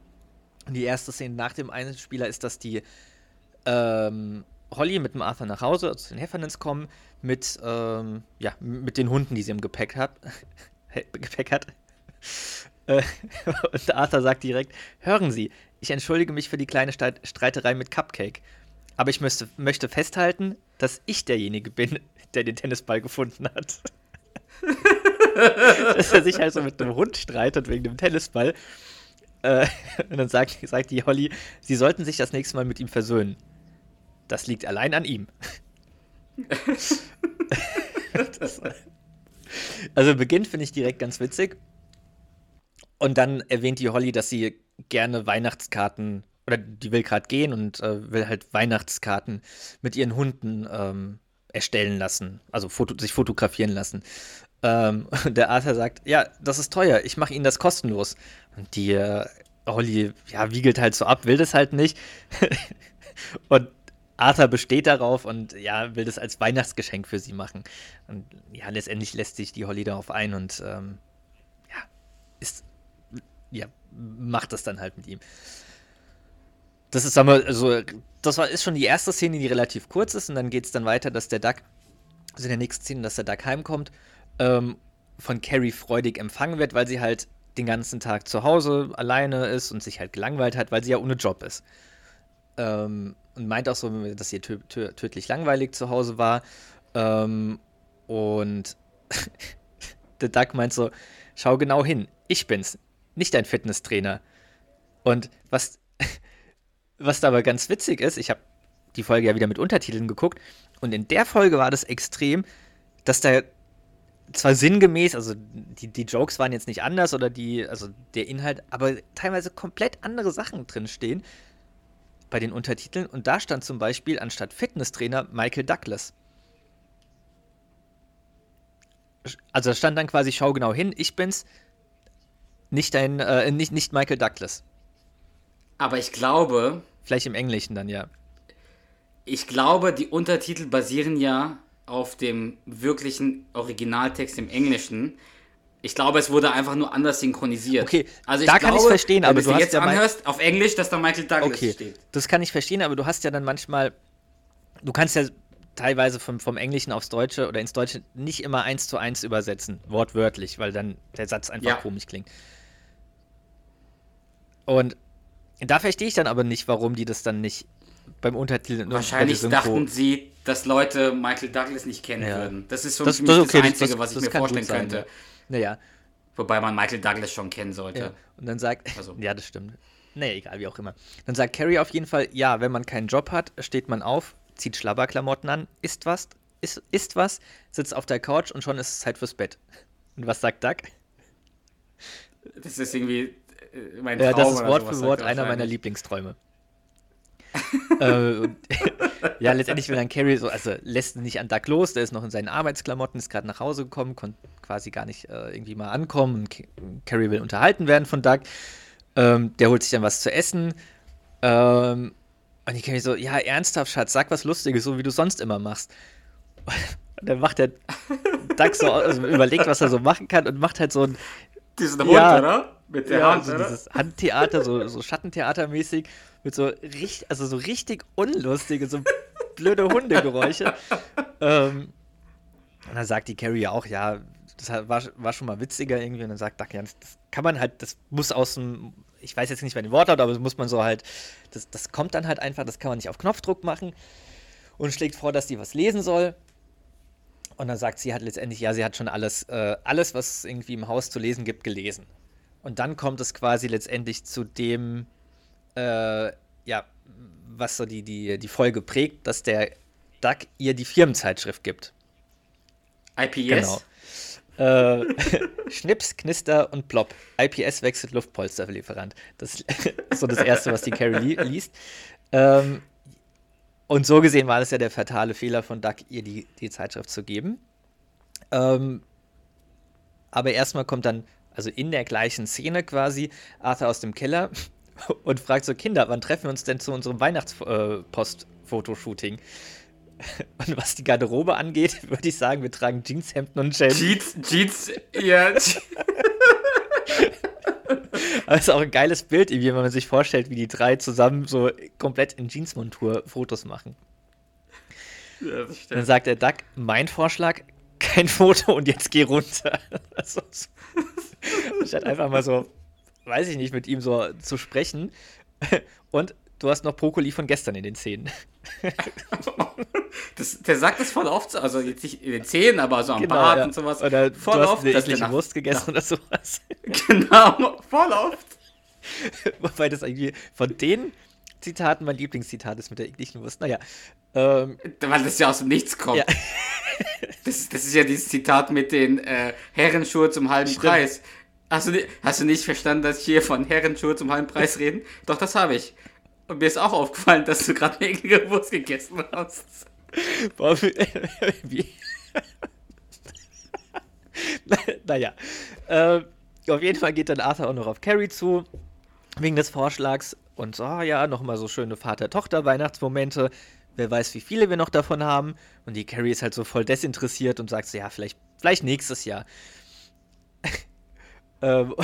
Und die erste Szene nach dem Einspieler ist, dass die ähm, Holly mit dem Arthur nach Hause, also zu den Heffernans kommen, mit, ähm, ja, mit den Hunden, die sie im Gepäck hat. Gepäck hat. Äh, Und Arthur sagt direkt: Hören Sie, ich entschuldige mich für die kleine Streit Streiterei mit Cupcake. Aber ich müsste, möchte festhalten, dass ich derjenige bin, der den Tennisball gefunden hat. dass er sich also mit einem Hund streitet wegen dem Tennisball. Äh, und dann sagt, sagt die Holly, sie sollten sich das nächste Mal mit ihm versöhnen. Das liegt allein an ihm. das, also Beginn finde ich direkt ganz witzig. Und dann erwähnt die Holly, dass sie gerne Weihnachtskarten, oder die will gerade gehen und äh, will halt Weihnachtskarten mit ihren Hunden ähm, erstellen lassen, also foto sich fotografieren lassen. Ähm, der Arthur sagt, ja, das ist teuer, ich mache Ihnen das kostenlos. Und die äh, Holly, ja, wiegelt halt so ab, will das halt nicht. und Arthur besteht darauf und ja, will das als Weihnachtsgeschenk für sie machen. Und ja, letztendlich lässt sich die Holly darauf ein und ähm, ja, macht das dann halt mit ihm. Das ist, sagen wir, also, das war, ist schon die erste Szene, die relativ kurz ist und dann geht es dann weiter, dass der Duck, also in der nächsten Szene, dass der Duck heimkommt, ähm, von Carrie freudig empfangen wird, weil sie halt den ganzen Tag zu Hause alleine ist und sich halt gelangweilt hat, weil sie ja ohne Job ist. Ähm, und meint auch so, dass ihr tö tö tödlich langweilig zu Hause war. Ähm, und der Duck meint so, schau genau hin, ich bin's, nicht dein Fitnesstrainer. Und was, was da aber ganz witzig ist, ich habe die Folge ja wieder mit Untertiteln geguckt und in der Folge war das extrem, dass da zwar sinngemäß, also die, die Jokes waren jetzt nicht anders oder die, also der Inhalt, aber teilweise komplett andere Sachen drin stehen bei den Untertiteln und da stand zum Beispiel anstatt Fitnesstrainer Michael Douglas. Also da stand dann quasi, schau genau hin, ich bin's, nicht dein, äh, nicht, nicht Michael Douglas. Aber ich glaube, Vielleicht im Englischen dann, ja. ich glaube, die Untertitel basieren ja auf dem wirklichen Originaltext im Englischen. Ich glaube, es wurde einfach nur anders synchronisiert. Okay, also da kann ich's verstehen, wenn aber du du hast jetzt ja anhörst, auf Englisch, dass da Michael Douglas Okay, steht. das kann ich verstehen, aber du hast ja dann manchmal, du kannst ja teilweise vom, vom Englischen aufs Deutsche oder ins Deutsche nicht immer eins zu eins übersetzen, wortwörtlich, weil dann der Satz einfach Ja. komisch klingt. Und da verstehe ich dann aber nicht, warum die das dann nicht beim Untertitel Wahrscheinlich dachten sie, dass Leute Michael Douglas nicht kennen Ja. würden. Das ist so das, das, okay, das Einzige, das, was ich mir vorstellen sein, könnte. Ja. Naja, Wobei man Michael Douglas schon kennen sollte. Ja. Und dann sagt, Also- ja, das stimmt. Nee, egal, wie auch immer. Dann sagt Carrie auf jeden Fall, ja, wenn man keinen Job hat, steht man auf, zieht Schlabberklamotten an, isst was, isst, isst was, sitzt auf der Couch und schon ist es Zeit fürs Bett. Und was sagt Doug? Das ist irgendwie äh, mein Ja, Traum das ist Wort für Wort er einer meiner. Lieblingsträume. äh, und, ja, letztendlich will dann Carrie so, also lässt nicht an Doug los, der ist noch in seinen Arbeitsklamotten, ist gerade nach Hause gekommen, konnte quasi gar nicht äh, irgendwie mal ankommen. Carrie will unterhalten werden von Doug. Ähm, der holt sich dann was zu essen. Ähm, und die Carrie so, ja, ernsthaft, Schatz, sag was Lustiges, so wie du sonst immer machst. Und dann macht der Doug so, also überlegt, was er so machen kann und macht halt so ein Diesen Hund, Ja. oder? Mit der ja, Hand, so oder? dieses Handtheater, so, so Schattentheatermäßig, mit so richtig, also so richtig unlustige, so blöde Hundegeräusche. ähm, und dann sagt die Carrie ja auch, ja, das war, war schon mal witziger irgendwie. Und dann sagt Duck, ja, das, das kann man halt, das muss aus dem, ich weiß jetzt nicht mehr den Wortlaut, aber das muss man so halt, das, das kommt dann halt einfach, das kann man nicht auf Knopfdruck machen. Und schlägt vor, dass die was lesen soll. Und dann sagt sie halt letztendlich, ja, sie hat schon alles, äh, alles, was es irgendwie im Haus zu lesen gibt, gelesen. Und dann kommt es quasi letztendlich zu dem, äh, ja, was so die, die, die Folge prägt, dass der Duck ihr die Firmenzeitschrift gibt. IPS? Genau. Äh, Schnips, Knister und Plop. IPS wechselt Luftpolsterlieferant. Das ist so das Erste, was die Carrie li liest. Ähm, und so gesehen war das ja der fatale Fehler von Duck, ihr die, die Zeitschrift zu geben. Ähm, aber erstmal kommt dann, also in der gleichen Szene quasi, Arthur aus dem Keller und fragt so: Kinder, wann treffen wir uns denn zu unserem Weihnachtspost-Fotoshooting? Und was die Garderobe angeht, würde ich sagen, wir tragen Jeanshemden und Jeans. Jeans, Jeans, ja. Aber es ist auch ein geiles Bild, wenn man sich vorstellt, wie die drei zusammen so komplett in Jeansmontur Fotos machen. ja das Dann sagt der Duck, mein Vorschlag, kein Foto und jetzt geh runter. Also, so- Statt einfach mal so, weiß ich nicht, mit ihm so zu sprechen. Und du hast noch Brokkoli von gestern in den Zähnen. Das, der sagt das voll oft, so, also jetzt nicht in den Zähnen, aber so am Genau, Bart ja. und sowas. Oder voll du hast oft, eine dass nach- Wurst gegessen oder sowas. Genau, voll oft. Wobei das irgendwie von den Zitaten mein Lieblingszitat ist mit der ekligen Wurst. Naja. Ähm, Weil das ja aus dem Nichts kommt. Ja. Das, das ist ja dieses Zitat mit den äh, Herrenschuhe zum halben Stimmt. Preis. Hast du, ni- hast du nicht verstanden, dass ich hier von Herrenschuhe zum halben Preis reden? Doch, das habe ich. Und mir ist auch aufgefallen, dass du gerade eine eklige Wurst gegessen hast. Boah, wie- naja. Äh, auf jeden Fall geht dann Arthur auch noch auf Carrie zu, wegen des Vorschlags. Und so, ah ja, nochmal so schöne Vater-Tochter-Weihnachtsmomente. Wer weiß, wie viele wir noch davon haben. Und die Carrie ist halt so voll desinteressiert und sagt so, ja, vielleicht, vielleicht nächstes Jahr. ähm,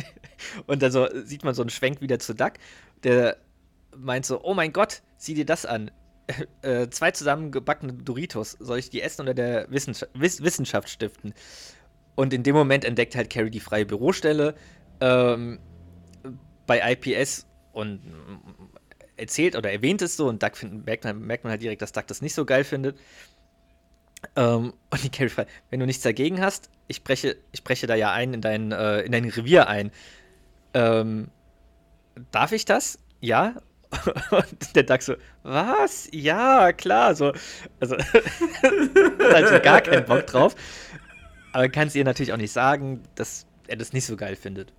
und dann so sieht man so einen Schwenk wieder zu Duck, der meint so, oh mein Gott, sieh dir das an. Äh, zwei zusammengebackene Doritos, soll ich die essen oder der Wissenschaft, Wiss Wissenschaft stiften? Und in dem Moment entdeckt halt Carrie die freie Bürostelle ähm, bei IPS und erzählt oder erwähnt es so und Duck find, merkt, man, merkt man halt direkt, dass Duck das nicht so geil findet. Ähm, und die Carrie fragt, wenn du nichts dagegen hast, ich breche, ich breche da ja ein in dein, äh, in dein Revier ein. Ähm, darf ich das? Ja. Und der Duck so, was? Ja, klar. So, also, also gar keinen Bock drauf. Aber kann es ihr natürlich auch nicht sagen, dass er das nicht so geil findet.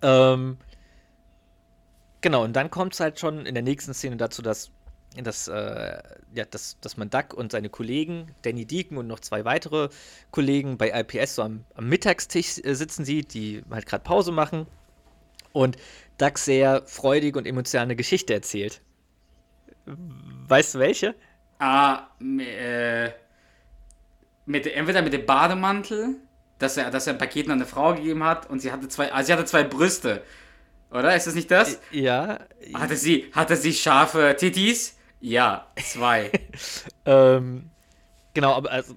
Ähm, genau, und dann kommt es halt schon in der nächsten Szene dazu, dass, dass, äh, ja, dass, dass man Duck und seine Kollegen, Danny Deacon und noch zwei weitere Kollegen bei IPS so am, am Mittagstisch äh, sitzen sieht, die halt gerade Pause machen. Und Duck sehr freudig und emotional eine Geschichte erzählt. Weißt du welche? Ah, äh, mit, entweder mit dem Bademantel, dass er, dass er ein Paket an eine Frau gegeben hat und sie hatte zwei, ah, sie hatte zwei Brüste. Oder? Ist das nicht das? Ja. Hatte sie, hatte sie scharfe Tittis? Ja, zwei. Ähm, genau, aber also,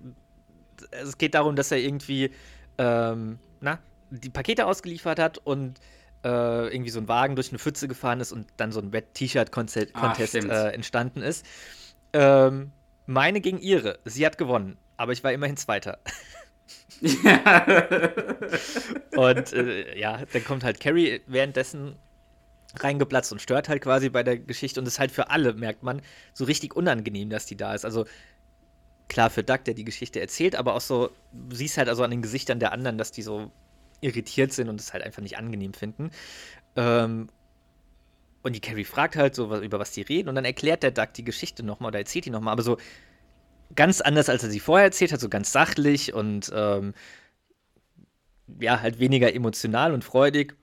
es geht darum, dass er irgendwie ähm, na, die Pakete ausgeliefert hat und äh, irgendwie so ein Wagen durch eine Pfütze gefahren ist und dann so ein Wet-T-Shirt-Contest Ah, Contest, äh, entstanden ist. Ähm, meine gegen ihre. Sie hat gewonnen, aber ich war immerhin Zweiter. Und äh, ja, dann kommt halt Carrie währenddessen reingeplatzt und stört halt quasi bei der Geschichte und ist halt für alle, merkt man, so richtig unangenehm, dass die da ist. Also klar für Doug, der die Geschichte erzählt, aber auch so, du siehst halt also an den Gesichtern der anderen, dass die so irritiert sind und es halt einfach nicht angenehm finden. Ähm, und die Carrie fragt halt so, über was die reden und dann erklärt der Doug die Geschichte nochmal oder erzählt die nochmal, aber so ganz anders, als er sie vorher erzählt hat, so ganz sachlich und ähm, ja, halt weniger emotional und freudig.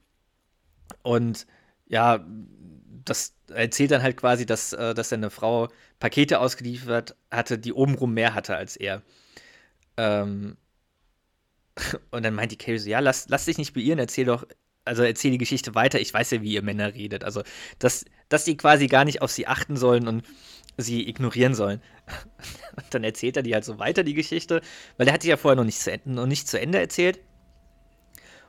Und ja, das erzählt dann halt quasi, dass, äh, dass seine Frau Pakete ausgeliefert hatte, die obenrum mehr hatte als er. Ähm, und dann meint die Carrie so, ja, lass, lass dich nicht beirren, erzähl doch, also erzähl die Geschichte weiter, ich weiß ja, wie ihr Männer redet. Also, dass, dass die quasi gar nicht auf sie achten sollen und sie ignorieren sollen. Und dann erzählt er die halt so weiter, die Geschichte, weil er hat die ja vorher noch nicht zu Ende, noch nicht zu Ende erzählt.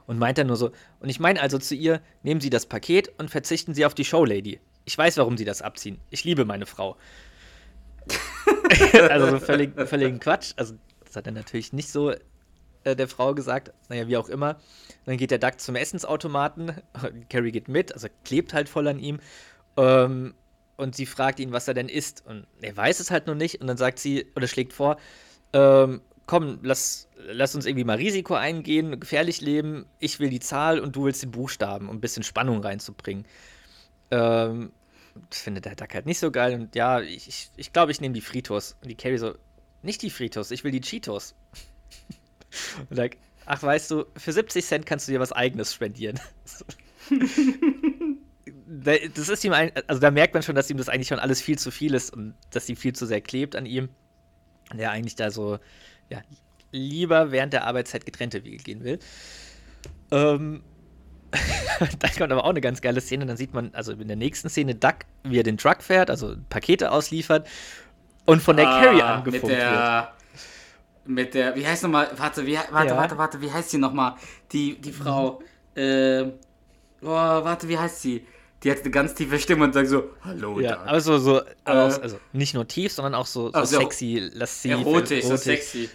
Und meint dann nur so, und ich meine also zu ihr, nehmen Sie das Paket und verzichten Sie auf die Showlady. Ich weiß, warum Sie das abziehen. Ich liebe meine Frau. also so völlig, völligen Quatsch. Also, das hat er natürlich nicht so äh, der Frau gesagt. Naja, wie auch immer. Dann geht der Duck zum Essensautomaten. Carrie geht mit, also klebt halt voll an ihm. Ähm, und sie fragt ihn, was er denn isst. Und er weiß es halt noch nicht. Und dann sagt sie, oder schlägt vor, ähm, komm, lass, lass uns irgendwie mal Risiko eingehen, gefährlich leben. Ich will die Zahl und du willst den Buchstaben, um ein bisschen Spannung reinzubringen. Ähm, das findet der Duck halt nicht so geil. Und ja, ich glaube, ich, ich, glaub, ich nehme die Fritos. Und die Carrie so, nicht die Fritos, ich will die Cheetos. und like, ach, weißt du, für 70 Cent kannst du dir was Eigenes spendieren. das ist ihm ein, also da merkt man schon, dass ihm das eigentlich schon alles viel zu viel ist und dass sie viel zu sehr klebt an ihm. Und er eigentlich da so, ja, lieber während der Arbeitszeit getrennte Wege gehen will. Ähm, da kommt aber auch eine ganz geile Szene. Dann sieht man, also in der nächsten Szene, Duck, wie er den Truck fährt, also Pakete ausliefert und von der ah, Carrie angefunkt mit der, wird. Mit der, wie heißt nochmal, warte, wie, warte, ja. warte, warte, wie heißt sie nochmal? Die, die Frau, mhm. äh, oh, warte, wie heißt sie? Die hat eine ganz tiefe Stimme und sagt so, hallo, ja, Duck. Also so, äh, also nicht nur tief, sondern auch so, so also sexy, lasziv. Erotisch, erotisch. so sexy.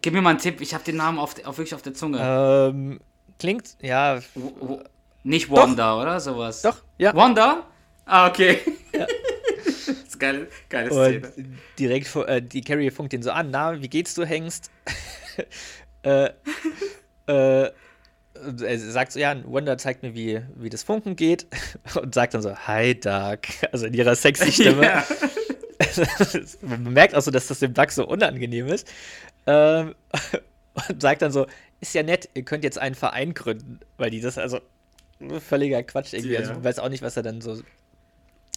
Gib mir mal einen Tipp, ich habe den Namen auf, auf, wirklich auf der Zunge. Ähm, Klingt, ja. Nicht Wanda, Doch. oder? Sowas. Doch, ja. Wanda? Ah, okay. Ja. das ist geile, geile Szene. Und direkt, äh, die Carrie funkt ihn so an, na, wie geht's du, Hengst? äh, äh, er sagt so, ja, Wanda zeigt mir, wie, wie das Funken geht und sagt dann so, hi, Doug, also in ihrer sexy Stimme. Ja. Man merkt auch so, dass das dem Doug so unangenehm ist. Ähm, und sagt dann so, ist ja nett, ihr könnt jetzt einen Verein gründen, weil die das, also völliger Quatsch irgendwie. Ja. Also ich weiß auch nicht, was er dann so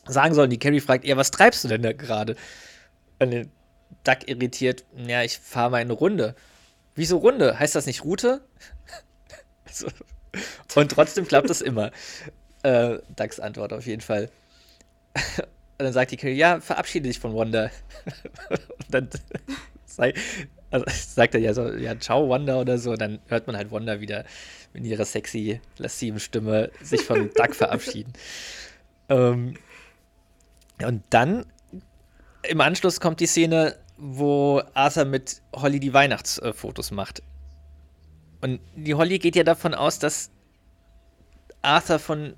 sagen soll. Und die Carrie fragt, ja, was treibst du denn da gerade? Und den Duck irritiert, ja, ich fahre mal eine Runde. Wieso Runde? Heißt das nicht Route? So. Und trotzdem klappt das immer. Äh, Ducks Antwort auf jeden Fall. Und dann sagt die Carrie, ja, verabschiede dich von Wanda. Und dann sei, also sagt er ja so, ja, ciao Wanda oder so, dann hört man halt Wanda wieder in ihrer sexy, lassiven Stimme sich von Duck verabschieden. Ähm, und dann im Anschluss kommt die Szene, wo Arthur mit Holly die Weihnachtsfotos macht. Und die Holly geht ja davon aus, dass Arthur von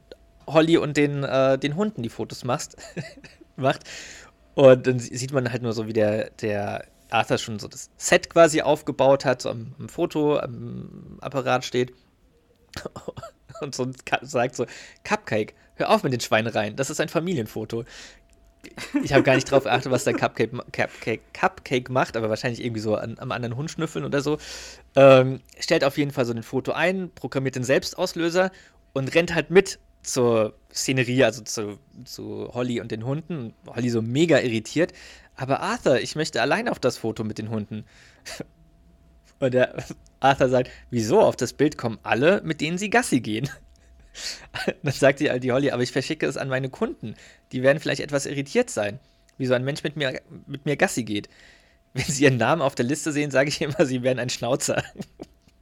Holly und den, äh, den Hunden die Fotos macht. macht. Und dann sieht man halt nur so, wie der, der Arthur schon so das Set quasi aufgebaut hat, so am, am Fotoapparat steht. Und so sagt so, Cupcake, hör auf mit den Schweinereien, das ist ein Familienfoto. Ich habe gar nicht drauf geachtet, was der Cupcake, Cupcake, Cupcake macht, aber wahrscheinlich irgendwie so an, am anderen Hund schnüffeln oder so. Ähm, stellt auf jeden Fall so ein Foto ein, programmiert den Selbstauslöser und rennt halt mit zur Szenerie, also zu, zu Holly und den Hunden. Holly so mega irritiert. Aber Arthur, ich möchte allein auf das Foto mit den Hunden. Und der Arthur sagt, wieso? Auf das Bild kommen alle, mit denen sie Gassi gehen. Dann sagt die, die Holly, aber ich verschicke es an meine Kunden. Die werden vielleicht etwas irritiert sein, wieso ein Mensch mit mir, mit mir Gassi geht. Wenn sie ihren Namen auf der Liste sehen, sage ich immer, sie wären ein Schnauzer.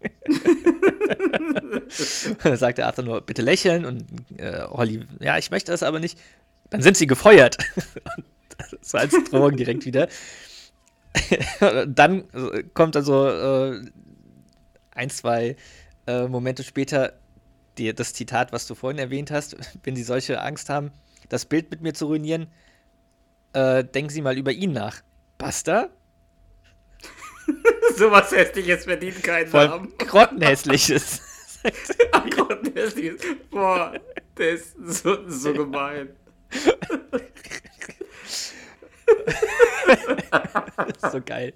dann sagt der Arthur nur, bitte lächeln und äh, Holly, ja, ich möchte das aber nicht. Dann sind sie gefeuert. so als Drohung direkt wieder. Dann kommt also äh, ein, zwei äh, Momente später die, das Zitat, was du vorhin erwähnt hast. Wenn Sie solche Angst haben, das Bild mit mir zu ruinieren, äh, denken Sie mal über ihn nach. Basta? Sowas Hässliches verdient keinen Voll Namen. Grottenhässliches. Grottenhässliches. Boah, der ist so, so gemein. so geil.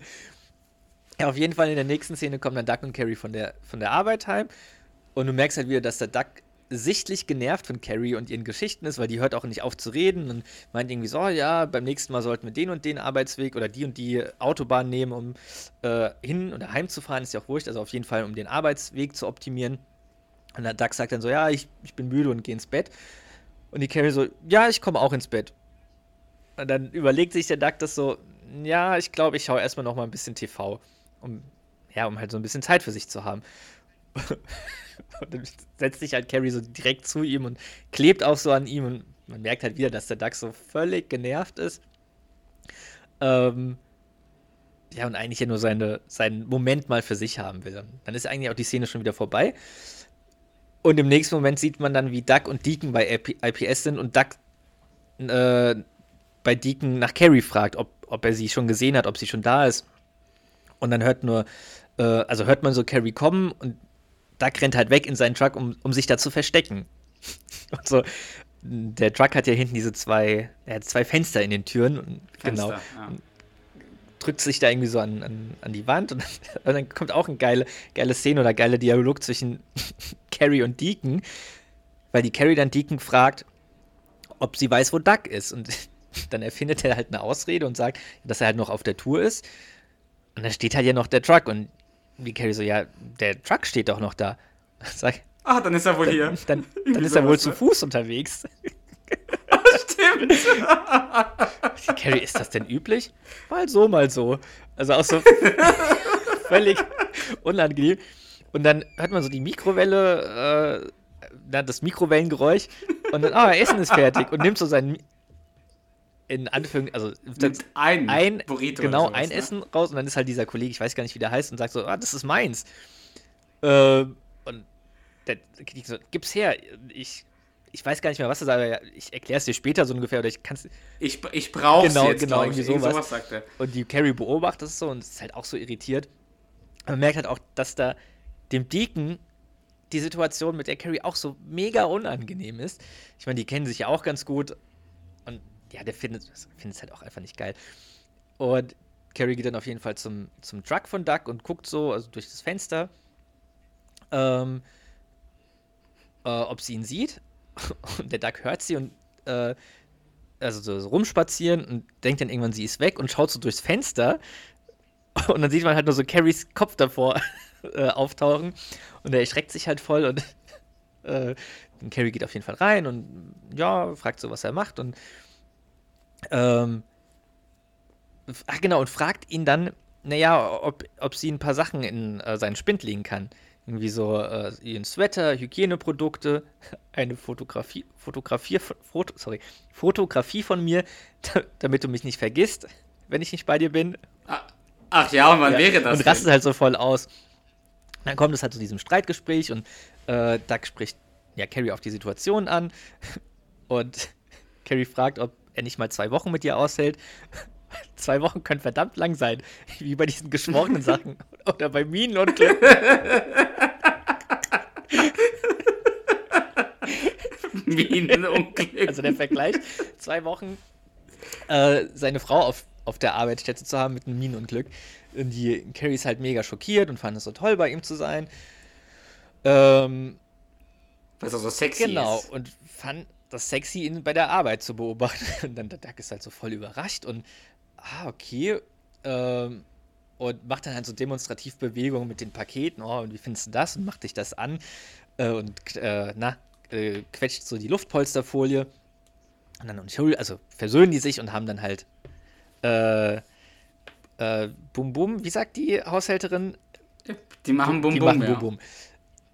Ja, auf jeden Fall in der nächsten Szene kommen dann Duck und Carrie von der, von der Arbeit heim. Und du merkst halt wieder, dass der Duck sichtlich genervt von Carrie und ihren Geschichten ist, weil die hört auch nicht auf zu reden und meint irgendwie so, ja, beim nächsten Mal sollten wir den und den Arbeitsweg oder die und die Autobahn nehmen, um äh, hin oder heim zu fahren, ist ja auch wurscht, also auf jeden Fall, um den Arbeitsweg zu optimieren. Und der Duck sagt dann so, ja, ich, ich bin müde und gehe ins Bett. Und die Carrie so, ja, ich komme auch ins Bett. Und dann überlegt sich der Duck das so, ja, ich glaube, ich schaue erstmal noch mal ein bisschen TV, um, ja, um halt so ein bisschen Zeit für sich zu haben. und dann setzt sich halt Carrie so direkt zu ihm und klebt auch so an ihm und man merkt halt wieder, dass der Duck so völlig genervt ist. Ähm, ja, und eigentlich ja nur seine, seinen Moment mal für sich haben will. Dann ist eigentlich auch die Szene schon wieder vorbei. Und im nächsten Moment sieht man dann, wie Duck und Deacon bei IPS sind und Duck äh, bei Deacon nach Carrie fragt, ob, ob er sie schon gesehen hat, ob sie schon da ist. Und dann hört nur, äh, also hört man so Carrie kommen und Duck rennt halt weg in seinen Truck, um, um sich da zu verstecken. Und so, der Truck hat ja hinten diese zwei, er hat zwei Fenster in den Türen. Und, Fenster, genau. ja. Drückt sich da irgendwie so an, an, an die Wand und, und dann kommt auch eine geile, geile Szene oder geile Dialog zwischen Carrie und Deacon, weil die Carrie dann Deacon fragt, ob sie weiß, wo Duck ist. Und dann erfindet er halt eine Ausrede und sagt, dass er halt noch auf der Tour ist. Und dann steht halt ja noch der Truck und die Carrie so, ja, der Truck steht doch noch da. Sag, Ah, dann ist er wohl hier. dann, dann ist er wohl zu ne? Fuß unterwegs. Stimmt. Die Carrie, ist das denn üblich? Mal so, mal so. Also auch so völlig unangenehm. Und dann hört man so die Mikrowelle, äh, dann das Mikrowellengeräusch und dann, ah, Essen ist fertig und nimmt so sein, in Anführungszeichen, also Nimmt ein ein Burrito genau, sowas, ein ne? Essen raus und dann ist halt dieser Kollege, ich weiß gar nicht, wie der heißt, und sagt so, ah, das ist meins. Ähm, und der Krieg so, gib's her. Ich, ich weiß gar nicht mehr, was das ist, aber ich erkläre es dir später so ungefähr oder ich kann es. Ich, ich brauch's Genau, jetzt, genau, ich. irgendwie Irgend sowas. sowas sagt er. Und die Carrie beobachtet es so und ist halt auch so irritiert. Man merkt halt auch, dass da dem Deacon die Situation mit der Carrie auch so mega unangenehm ist. Ich meine, die kennen sich ja auch ganz gut. Ja, der findet es halt auch einfach nicht geil. Und Carrie geht dann auf jeden Fall zum, zum Truck von Duck und guckt so, also durch das Fenster, ähm, äh, ob sie ihn sieht. Und der Duck hört sie und äh, also so, rumspazieren und denkt dann irgendwann, sie ist weg und schaut so durchs Fenster. Und dann sieht man halt nur so Carries Kopf davor äh, auftauchen. Und er erschreckt sich halt voll und äh, Carrie geht auf jeden Fall rein und ja, fragt so, was er macht und ähm, ach genau, und fragt ihn dann, naja, ob, ob sie ein paar Sachen in äh, seinen Spind legen kann. Irgendwie so äh, ihren Sweater, Hygieneprodukte, eine Fotografie, Fotografie, Foto, sorry, Fotografie von mir, damit du mich nicht vergisst, wenn ich nicht bei dir bin. Ah, Ach ja, und wann Ja, wäre das? Und rastet halt so voll aus. Dann kommt es halt zu diesem Streitgespräch und äh, Doug spricht ja Carrie auf die Situation an und Carrie fragt, ob er nicht mal zwei Wochen mit ihr aushält. zwei Wochen können verdammt lang sein, wie bei diesen geschworenen Sachen oder bei Minen und Minenunglück. Also der Vergleich, zwei Wochen äh, seine Frau auf, auf der Arbeitsstätte zu haben mit einem Minenunglück. Und die Carrie ist halt mega schockiert und fand es so toll, bei ihm zu sein. Ähm, Weil er so sexy genau, ist. und fand das sexy, ihn bei der Arbeit zu beobachten. Und dann der Duck ist halt so voll überrascht und, ah, okay. Ähm, und macht dann halt so demonstrativ Bewegungen mit den Paketen. Oh, und wie findest du das? Und macht dich das an. Äh, und, äh, na, äh, quetscht so die Luftpolsterfolie. Und dann entschuldigen, also versöhnen die sich und haben dann halt, äh, äh, Bum Bum, wie sagt die Haushälterin? Die machen Bum die Bum. machen ja. Bum Bum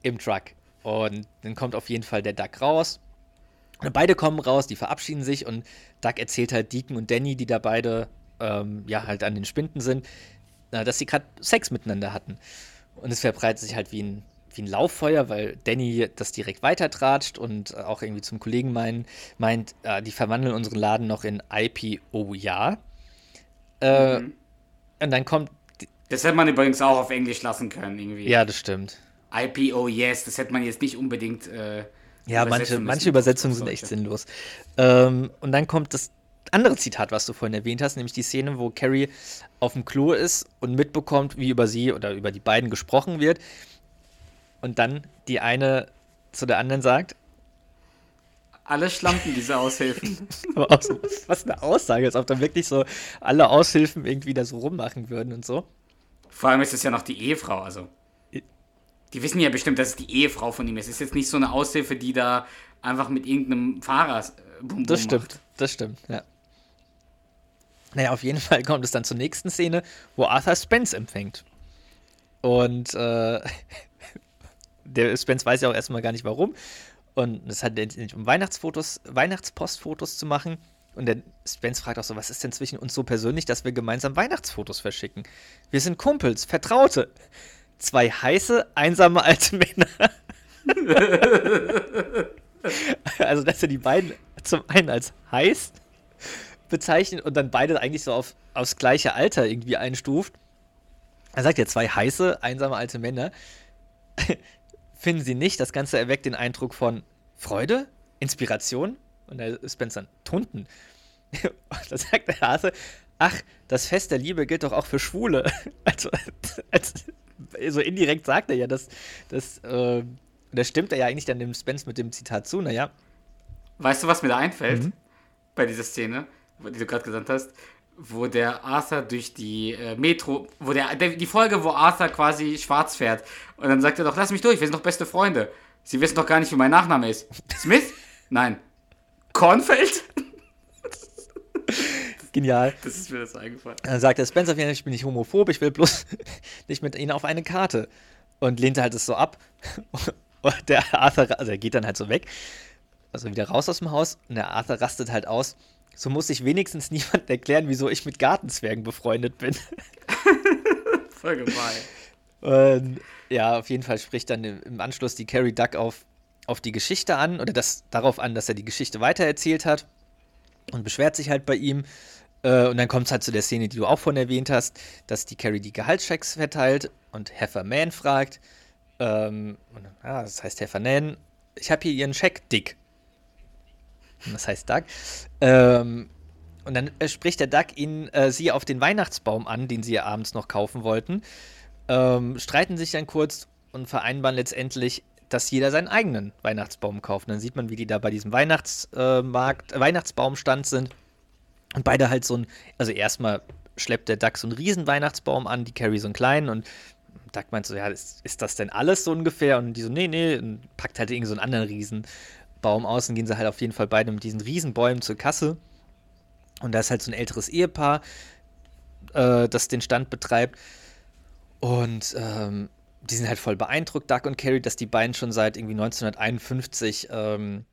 im Truck. Und dann kommt auf jeden Fall der Duck raus. Beide kommen raus, die verabschieden sich und Duck erzählt halt Deacon und Danny, die da beide ähm, ja halt an den Spinden sind, äh, dass sie gerade Sex miteinander hatten. Und es verbreitet sich halt wie ein, wie ein Lauffeuer, weil Danny das direkt weitertratscht und auch irgendwie zum Kollegen mein, meint, äh, die verwandeln unseren Laden noch in IPO, ja. Äh, Mhm. Und dann kommt, Das hätte man übrigens auch auf Englisch lassen können, irgendwie. ja, das stimmt. IPO, yes, das hätte man jetzt nicht unbedingt. Ja, manche, manche Übersetzungen sind echt sinnlos. Ähm, und dann kommt das andere Zitat, was du vorhin erwähnt hast, nämlich die Szene, wo Carrie auf dem Klo ist und mitbekommt, wie über sie oder über die beiden gesprochen wird. Und dann die eine zu der anderen sagt, Alle Schlampen, diese Aushilfen. aber auch so, was eine Aussage, als ob da wirklich so alle Aushilfen irgendwie da so rummachen würden und so. Vor allem ist es ja noch die Ehefrau, also. Die wissen ja bestimmt, dass es die Ehefrau von ihm ist. Es ist jetzt nicht so eine Aushilfe, die da einfach mit irgendeinem Fahrer äh, Bum Bum Das stimmt, macht. das stimmt, ja. Naja, auf jeden Fall kommt es dann zur nächsten Szene, wo Arthur Spence empfängt. Und äh, der Spence weiß ja auch erstmal gar nicht warum. Und es hat nicht um Weihnachtsfotos, Weihnachtspostfotos zu machen. Und der Spence fragt auch so, was ist denn zwischen uns so persönlich, dass wir gemeinsam Weihnachtsfotos verschicken? Wir sind Kumpels, Vertraute. Zwei heiße, einsame alte Männer. also, dass er die beiden zum einen als heiß bezeichnet und dann beide eigentlich so auf, aufs gleiche Alter irgendwie einstuft. Er sagt ja, zwei heiße, einsame alte Männer. Finden Sie nicht, das Ganze erweckt den Eindruck von Freude, Inspiration? Und der Spencer, Tunden. da sagt der Hase, ach, das Fest der Liebe gilt doch auch für Schwule. Also, als, so indirekt sagt er ja, dass, dass äh, da stimmt er ja eigentlich dann dem Spence mit dem Zitat zu, naja. Weißt du, was mir da einfällt mhm. bei dieser Szene, die du gerade gesagt hast? wo der Arthur durch die äh, Metro, wo der, der, die Folge, wo Arthur quasi schwarz fährt und dann sagt er doch, lass mich durch, wir sind doch beste Freunde. Sie wissen doch gar nicht, wie mein Nachname ist. Smith? Nein. Kornfeld? Genial. Das ist mir das eingefallen. Dann sagt der Spencer, ich bin nicht homophob, ich will bloß nicht mit ihnen auf eine Karte. Und lehnt halt es so ab. Und der Arthur, also er geht dann halt so weg, also wieder raus aus dem Haus. Und der Arthur rastet halt aus. So muss sich wenigstens niemand erklären, wieso ich mit Gartenzwergen befreundet bin. Voll gemein. Und ja, auf jeden Fall spricht dann im Anschluss die Carrie Duck auf, auf die Geschichte an oder das darauf an, dass er die Geschichte weitererzählt hat und beschwert sich halt bei ihm. Äh, und dann kommt es halt zu der Szene, die du auch von erwähnt hast, dass die Carrie die Gehaltschecks verteilt und Hefferman fragt, ähm, und, ja, das heißt Heffernan, ich habe hier ihren Scheck, Dick. Das heißt Doug. Ähm, und dann äh, spricht der Duck ihn, äh, sie auf den Weihnachtsbaum an, den sie abends noch kaufen wollten. Ähm, streiten sich dann kurz und vereinbaren letztendlich, dass jeder seinen eigenen Weihnachtsbaum kauft. Und dann sieht man, wie die da bei diesem Weihnachtsmarkt, äh, Weihnachtsbaumstand sind. Und beide halt so ein, also erstmal schleppt der Duck so einen riesen Weihnachtsbaum an, die Carrie so einen kleinen und Duck meint so, ja, ist, ist das denn alles so ungefähr? Und die so, nee, nee, und packt halt irgendwie so einen anderen riesen Baum aus und gehen sie halt auf jeden Fall beide mit diesen Riesenbäumen zur Kasse. Und da ist halt so ein älteres Ehepaar, äh, das den Stand betreibt. Und ähm, die sind halt voll beeindruckt, Doug und Carrie, dass die beiden schon seit irgendwie 1951 ähm,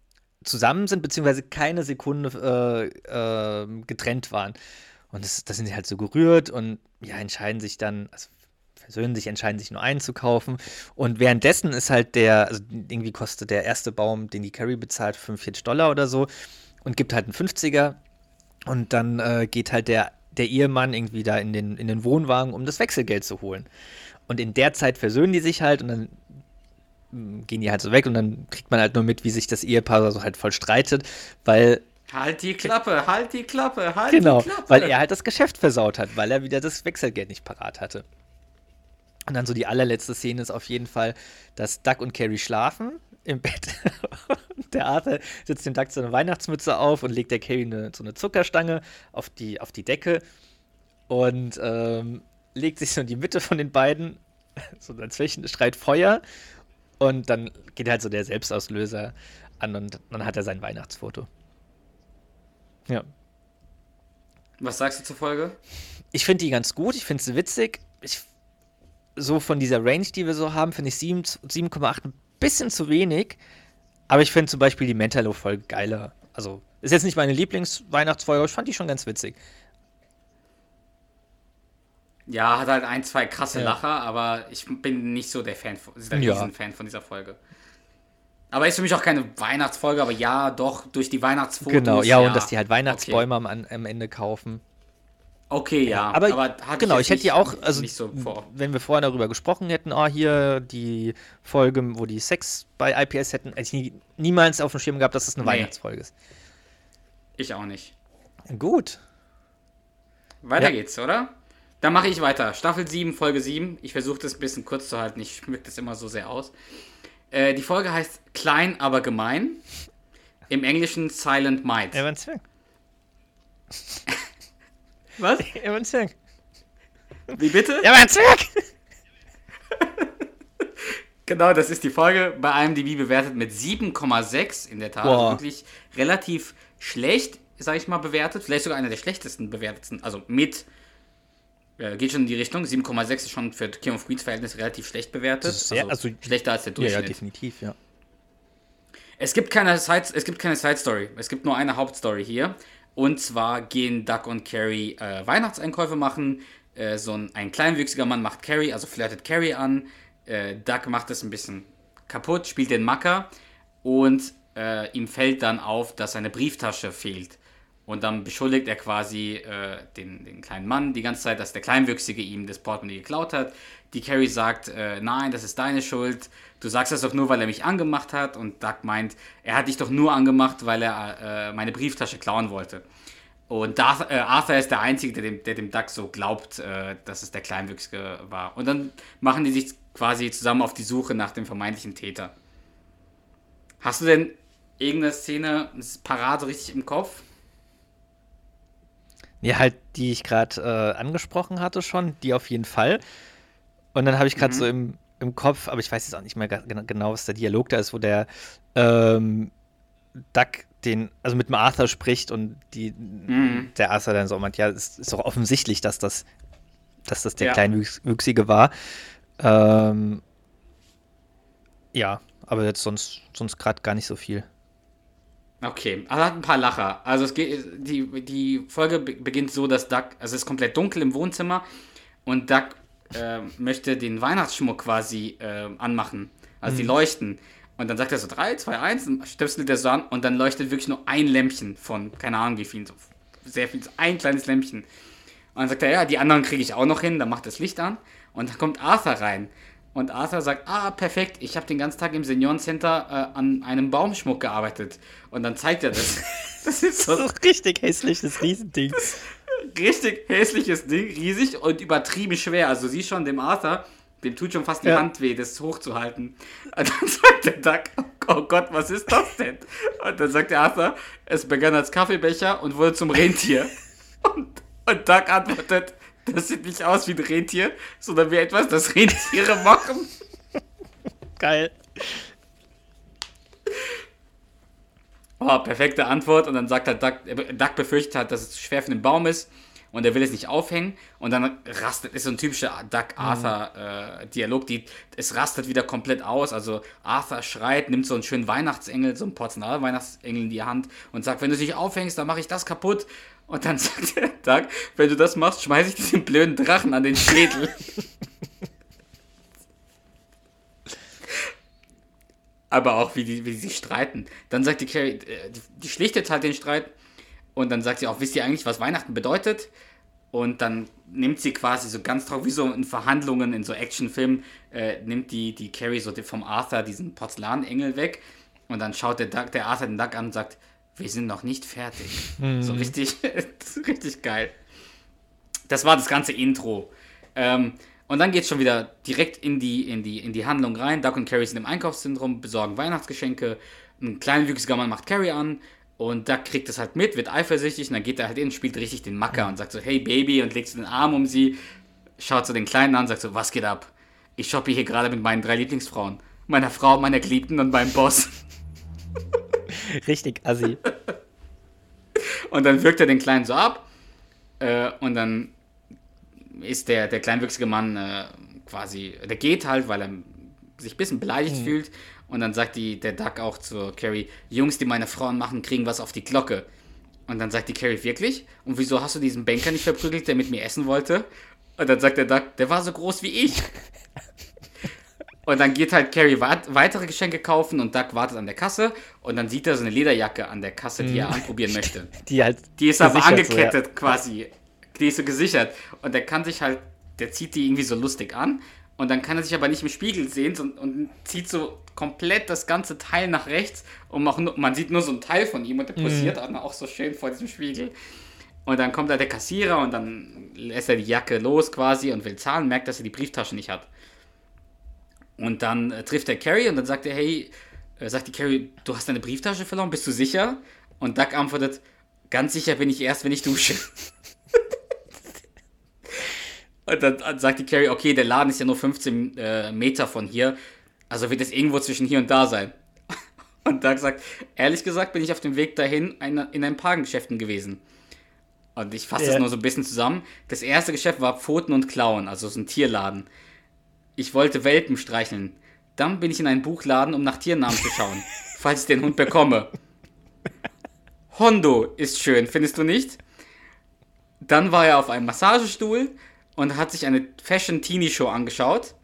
zusammen sind, beziehungsweise keine Sekunde äh, äh, getrennt waren. Und da sind sie halt so gerührt und ja, entscheiden sich dann, also versöhnen sich, entscheiden sich nur einen zu kaufen. Und währenddessen ist halt der, also irgendwie kostet der erste Baum, den die Carrie bezahlt, 45 Dollar oder so und gibt halt einen 50er. Und dann äh, geht halt der, der Ehemann irgendwie da in den, in den Wohnwagen, um das Wechselgeld zu holen. Und in der Zeit versöhnen die sich halt und dann gehen die halt so weg und dann kriegt man halt nur mit, wie sich das Ehepaar so halt voll streitet, weil Halt die Klappe, halt die Klappe, halt genau, die Klappe. Weil er halt das Geschäft versaut hat, weil er wieder das Wechselgeld nicht parat hatte. Und dann so die allerletzte Szene ist auf jeden Fall, dass Duck und Carrie schlafen im Bett. der Arthur setzt dem Duck so eine Weihnachtsmütze auf und legt der Carrie eine, so eine Zuckerstange auf die, auf die Decke und ähm, legt sich so in die Mitte von den beiden. So dazwischen schreit Feuer und dann geht halt so der Selbstauslöser an und dann hat er sein Weihnachtsfoto. Ja. Was sagst du zur Folge? Ich finde die ganz gut, ich finde sie witzig. Ich so von dieser Range, die wir so haben, finde ich 7,8 ein bisschen zu wenig. Aber ich finde zum Beispiel die Mentalo-Folge geiler. Also, ist jetzt nicht meine Lieblingsweihnachtsfolge, aber ich fand die schon ganz witzig. Ja, hat halt ein, zwei krasse ja. Lacher, aber ich bin nicht so der Fan, der ja. Riesenfan von dieser Folge. Aber ist für mich auch keine Weihnachtsfolge, aber ja, doch, durch die Weihnachtsfotos. Genau, ja, ja. und dass die halt Weihnachtsbäume okay. am, am Ende kaufen. Okay, ja. Aber, aber genau, ich, ich hätte ja auch, also so wenn wir vorher darüber gesprochen hätten, ah, hier die Folge, wo die Sex bei IPS hätten, hätte ich nie, niemals auf dem Schirm gehabt, dass das eine nee. Weihnachtsfolge ist. Ich auch nicht. Gut. Weiter ja. geht's, oder? Dann mache ich weiter. Staffel 7, Folge 7. Ich versuche das ein bisschen kurz zu halten. Ich schmück das immer so sehr aus. Äh, die Folge heißt Klein, aber gemein. Im Englischen Silent Might. Evan Zwerg. Was? Er war ein Zwerg. Wie bitte? Er war ein Zwerg! genau, das ist die Folge. Bei IMDb bewertet mit 7,6 in der Tat. Wow. Wirklich relativ schlecht, sag ich mal, bewertet. Vielleicht sogar einer der schlechtesten bewertetsten. Also mit. Ja, geht schon in die Richtung. 7,6 ist schon für King of Queens Verhältnis relativ schlecht bewertet. Sehr, also, also, schlechter als der Durchschnitt. Ja, ja, definitiv, ja. Es gibt keine Side, es gibt keine Side Story. Es gibt nur eine Hauptstory hier. Und zwar gehen Duck und Carrie äh, Weihnachtseinkäufe machen. Äh, so ein, ein kleinwüchsiger Mann macht Carrie, also flirtet Carrie an. Äh, Duck macht es ein bisschen kaputt, spielt den Macker und äh, ihm fällt dann auf, dass seine Brieftasche fehlt. Und dann beschuldigt er quasi äh, den, den kleinen Mann die ganze Zeit, dass der Kleinwüchsige ihm das Portemonnaie geklaut hat. Die Carrie sagt, äh, nein, das ist deine Schuld. Du sagst das doch nur, weil er mich angemacht hat. Und Doug meint, er hat dich doch nur angemacht, weil er äh, meine Brieftasche klauen wollte. Und Darth, äh, Arthur ist der Einzige, der dem, der dem Duck so glaubt, äh, dass es der Kleinwüchsige war. Und dann machen die sich quasi zusammen auf die Suche nach dem vermeintlichen Täter. Hast du denn irgendeine Szene parat richtig im Kopf? Ja, halt, die ich gerade äh, angesprochen hatte schon, die auf jeden Fall. Und dann habe ich gerade mhm. so im, im Kopf, aber ich weiß jetzt auch nicht mehr genau, was der Dialog da ist, wo der ähm, Duck den, also mit dem Arthur spricht und die, mhm. der Arthur dann so meint, ja, es ist doch offensichtlich, dass das, dass das der ja. Kleinwüchsige war. Ähm, ja, aber jetzt sonst, sonst gerade gar nicht so viel. Okay, also hat ein paar Lacher. Also es geht, die, die Folge beginnt so, dass Duck, also es ist komplett dunkel im Wohnzimmer und Duck äh, möchte den Weihnachtsschmuck quasi äh, anmachen. Also mhm. die leuchten. Und dann sagt er so 3, 2, 1, und stöpselt er so an und dann leuchtet wirklich nur ein Lämpchen von, keine Ahnung wie viel, so sehr viel, so ein kleines Lämpchen. Und dann sagt er, ja, die anderen kriege ich auch noch hin, dann macht das Licht an und dann kommt Arthur rein. Und Arthur sagt, ah, perfekt, ich habe den ganzen Tag im Seniorencenter äh, an einem Baumschmuck gearbeitet. Und dann zeigt er das. das ist so, so richtig hässliches Riesending. richtig hässliches Ding, riesig und übertrieben schwer. Also sieh schon, dem Arthur, dem tut schon fast die ja. Hand weh, das hochzuhalten. Und dann sagt der Duck, oh Gott, was ist das denn? Und dann sagt der Arthur, es begann als Kaffeebecher und wurde zum Rentier. Und, und Duck antwortet, das sieht nicht aus wie ein Rentier, sondern wie etwas, das Rentiere machen. Geil. Oh, perfekte Antwort. Und dann sagt halt Duck, Duck befürchtet halt, dass es zu schwer für den Baum ist und er will es nicht aufhängen. Und dann rastet, ist so ein typischer Duck-Arthur-Dialog, mhm. äh, es rastet wieder komplett aus. Also Arthur schreit, nimmt so einen schönen Weihnachtsengel, so einen Porzellan-Weihnachtsengel in die Hand und sagt, wenn du es nicht aufhängst, dann mache ich das kaputt. Und dann sagt der Duck, wenn du das machst, schmeiße ich diesen blöden Drachen an den Schädel. Aber auch, wie die, wie die sich streiten. Dann sagt die Carrie, äh, die, schlichtet halt den Streit. Und dann sagt sie auch, wisst ihr eigentlich, was Weihnachten bedeutet? Und dann nimmt sie quasi so ganz drauf, wie so in Verhandlungen, in so Actionfilmen, äh, nimmt die, die Carrie so vom Arthur diesen Porzellanengel weg. Und dann schaut der, Duck, der Arthur den Duck an und sagt, wir sind noch nicht fertig. Mhm. So richtig, richtig geil. Das war das ganze Intro. Ähm, und dann geht es schon wieder direkt in die, in, die, in die Handlung rein. Duck und Carrie sind im Einkaufszentrum, besorgen Weihnachtsgeschenke. Ein kleinwüchsiger Mann macht Carrie an. Und Duck kriegt das halt mit, wird eifersüchtig. Und dann geht er halt in, spielt richtig den Macker und sagt so, hey Baby, und legt so den Arm um sie. Schaut so den Kleinen an, sagt so, was geht ab? Ich shoppe hier gerade mit meinen drei Lieblingsfrauen. Meiner Frau, meiner Geliebten und meinem Boss. Richtig assi. und dann wirkt er den Kleinen so ab. Äh, und dann ist der, der kleinwüchsige Mann äh, quasi, der geht halt, weil er sich ein bisschen beleidigt mhm. fühlt. Und dann sagt die, der Duck auch zu Carrie, Jungs, die meine Frauen machen, kriegen was auf die Glocke. Und dann sagt die Carrie, wirklich? Und wieso hast du diesen Banker nicht verprügelt, der mit mir essen wollte? Und dann sagt der Duck, der war so groß wie ich. Und dann geht halt Carrie weitere Geschenke kaufen und Duck wartet an der Kasse und dann sieht er so eine Lederjacke an der Kasse, die er mhm. anprobieren möchte. Die halt. Die ist aber angekettet so, ja. quasi. Die ist so gesichert. Und der kann sich halt, der zieht die irgendwie so lustig an und dann kann er sich aber nicht im Spiegel sehen und, und zieht so komplett das ganze Teil nach rechts und nur, man sieht nur so ein Teil von ihm und der mhm. posiert mhm. auch so schön vor diesem Spiegel. Und dann kommt da der Kassierer und dann lässt er die Jacke los quasi und will zahlen, merkt, dass er die Brieftasche nicht hat. Und dann äh, trifft er Carrie und dann sagt er, hey, äh, sagt die Carrie, du hast deine Brieftasche verloren, bist du sicher? Und Duck antwortet, ganz sicher bin ich erst, wenn ich dusche. und dann sagt die Carrie, okay, der Laden ist ja nur 15 äh, Meter von hier, also wird es irgendwo zwischen hier und da sein. Und Doug sagt, ehrlich gesagt bin ich auf dem Weg dahin in ein paar Geschäften gewesen. Und ich fasse yeah. das nur so ein bisschen zusammen. Das erste Geschäft war Pfoten und Klauen, also so ein Tierladen. Ich wollte Welpen streicheln. Dann bin ich in einen Buchladen, um nach Tiernamen zu schauen, falls ich den Hund bekomme. Hondo ist schön, findest du nicht? Dann war er auf einem Massagestuhl und hat sich eine Fashion Teenie Show angeschaut.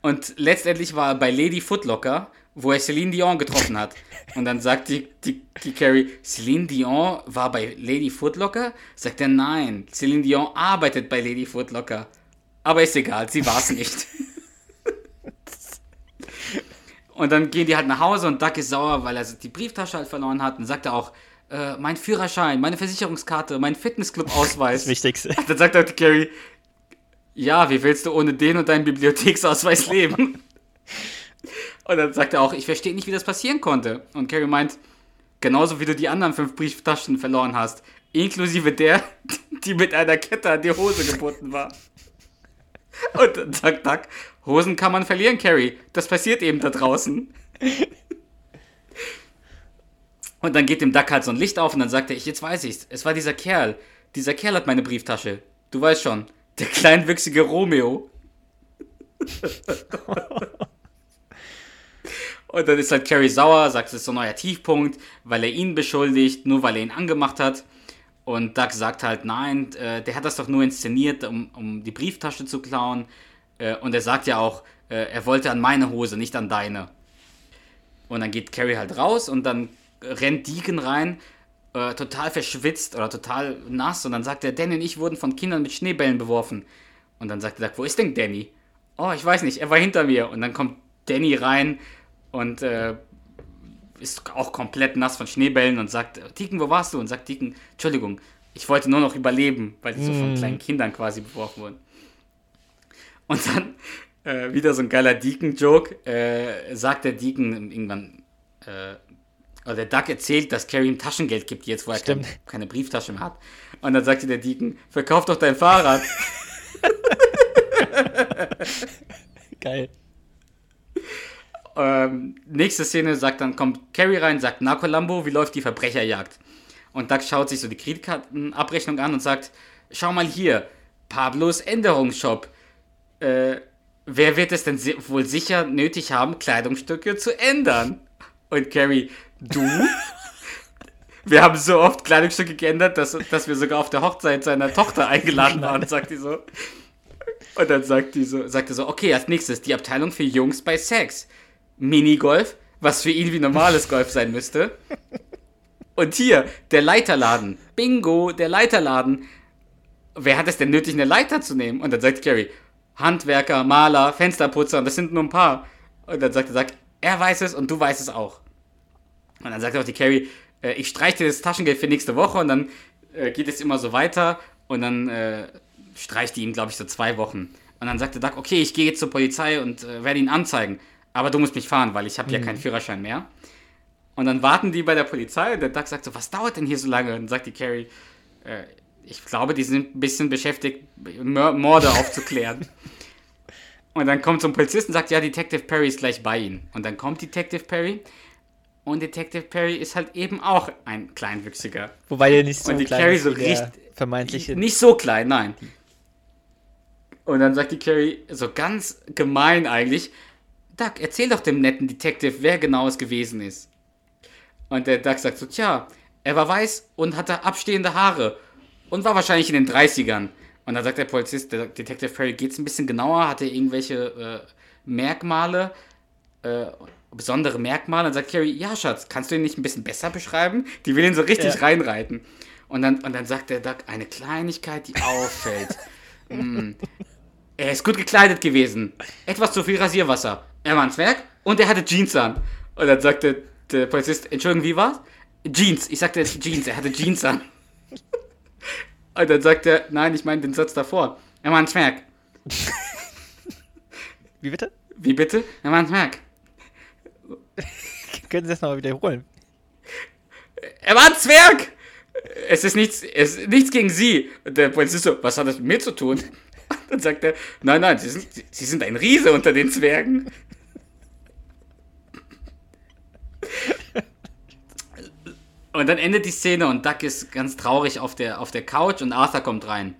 Und letztendlich war er bei Lady Footlocker wo er Celine Dion getroffen hat. Und dann sagt die, die, die Carrie, Celine Dion war bei Lady Footlocker? Sagt er, nein, Celine Dion arbeitet bei Lady Footlocker. Aber ist egal, sie war es nicht. und dann gehen die halt nach Hause und Duck ist sauer, weil er die Brieftasche halt verloren hat. Und sagt er auch, äh, mein Führerschein, meine Versicherungskarte, mein Fitnessclub-Ausweis. Das Wichtigste. Dann sagt auch die Carrie, ja, wie willst du ohne den und deinen Bibliotheksausweis leben? Und dann sagt er auch, ich verstehe nicht, wie das passieren konnte. Und Carrie meint, genauso wie du die anderen fünf Brieftaschen verloren hast, inklusive der, die mit einer Kette an die Hose gebunden war. Und dann sagt Doug, Hosen kann man verlieren, Carrie. Das passiert eben da draußen. Und dann geht dem Duck halt so ein Licht auf und dann sagt er, ich, jetzt weiß ich's. Es war dieser Kerl. Dieser Kerl hat meine Brieftasche. Du weißt schon. Der kleinwüchsige Romeo. und dann ist halt Carrie sauer, sagt, es ist so ein neuer Tiefpunkt, weil er ihn beschuldigt, nur weil er ihn angemacht hat. Und Doug sagt halt, nein, äh, der hat das doch nur inszeniert, um, um die Brieftasche zu klauen. Äh, und er sagt ja auch, äh, er wollte an meine Hose, nicht an deine. Und dann geht Carrie halt raus und dann rennt Deacon rein, äh, total verschwitzt oder total nass. Und dann sagt er, Danny und ich wurden von Kindern mit Schneebällen beworfen. Und dann sagt er, wo ist denn Danny? Oh, ich weiß nicht, er war hinter mir. Und dann kommt Danny rein und äh, ist auch komplett nass von Schneebällen und sagt, Deacon, wo warst du? Und sagt Deacon, Entschuldigung, ich wollte nur noch überleben, weil die so von kleinen Kindern quasi beworfen wurden. Und dann äh, wieder so ein geiler Deacon-Joke, äh, sagt der Deacon irgendwann, äh, oder der Duck erzählt, dass Carrie ihm Taschengeld gibt, jetzt wo er kein, keine Brieftasche mehr hat. Und dann sagte der Deacon, verkauf doch dein Fahrrad. Geil. Ähm, nächste Szene sagt dann, kommt Carrie rein, sagt, na Columbo, wie läuft die Verbrecherjagd? Und Doug schaut sich so die Kreditkartenabrechnung an und sagt, schau mal hier, Pablos Änderungsshop. Äh, wer wird es denn si wohl sicher nötig haben, Kleidungsstücke zu ändern? Und Carrie, du? wir haben so oft Kleidungsstücke geändert, dass, dass wir sogar auf der Hochzeit seiner Tochter eingeladen waren, sagt die so. Und dann sagt die so, sagt er so, okay, als nächstes die Abteilung für Jungs bei Sex. Minigolf, was für ihn wie normales Golf sein müsste. Und hier, der Leiterladen. Bingo, der Leiterladen. Wer hat es denn nötig, eine Leiter zu nehmen? Und dann sagt Gary, Handwerker, Maler, Fensterputzer, das sind nur ein paar. Und dann sagt er, sagt, er weiß es und du weißt es auch. Und dann sagt auch die Carrie, äh, ich streiche dir das Taschengeld für nächste Woche und dann äh, geht es immer so weiter und dann äh, streicht die ihm, glaube ich, so zwei Wochen. Und dann sagt der Duck, okay, ich gehe jetzt zur Polizei und äh, werde ihn anzeigen. Aber du musst mich fahren, weil ich habe mhm. ja keinen Führerschein mehr. Und dann warten die bei der Polizei und der Duck sagt so, was dauert denn hier so lange? Und dann sagt die Carrie, äh, ich glaube, die sind ein bisschen beschäftigt, Morde aufzuklären. und dann kommt so ein Polizist und sagt, ja, Detective Perry ist gleich bei Ihnen. Und dann kommt Detective Perry und Detective Perry ist halt eben auch ein Kleinwüchsiger. Wobei er nicht so und die klein Carrie ist so richtig, vermeintliche. Nicht so klein, nein. Und dann sagt die Carrie so ganz gemein eigentlich, Duck, erzähl doch dem netten Detective, wer genau es gewesen ist. Und der Duck sagt so, tja, er war weiß und hatte abstehende Haare und war wahrscheinlich in den 30ern. Und dann sagt der Polizist, der Detective Perry, geht's ein bisschen genauer, hatte irgendwelche äh, Merkmale, äh, besondere Merkmale. Und dann sagt Carrie, ja, Schatz, kannst du ihn nicht ein bisschen besser beschreiben? Die will ihn so richtig Ja. reinreiten. Und dann, und dann sagt der Duck eine Kleinigkeit, die auffällt. Hm. Er ist gut gekleidet gewesen. Etwas zu viel Rasierwasser. Er war ein Zwerg und er hatte Jeans an. Und dann sagt der, Polizist, Entschuldigung, wie war's? Jeans. Ich sagte jetzt Jeans. Er hatte Jeans an. Und dann sagt er, nein, ich meine den Satz davor. Er war ein Zwerg. Wie bitte? Wie bitte? Er war ein Zwerg. Können Sie das nochmal wiederholen? Er war ein Zwerg! Es ist nichts, es ist nichts gegen Sie. Und der Polizist so, was hat das mit mir zu tun? Und dann sagt er, nein, nein, Sie sind, Sie sind ein Riese unter den Zwergen. Und dann endet die Szene und Duck ist ganz traurig auf der, auf der Couch und Arthur kommt rein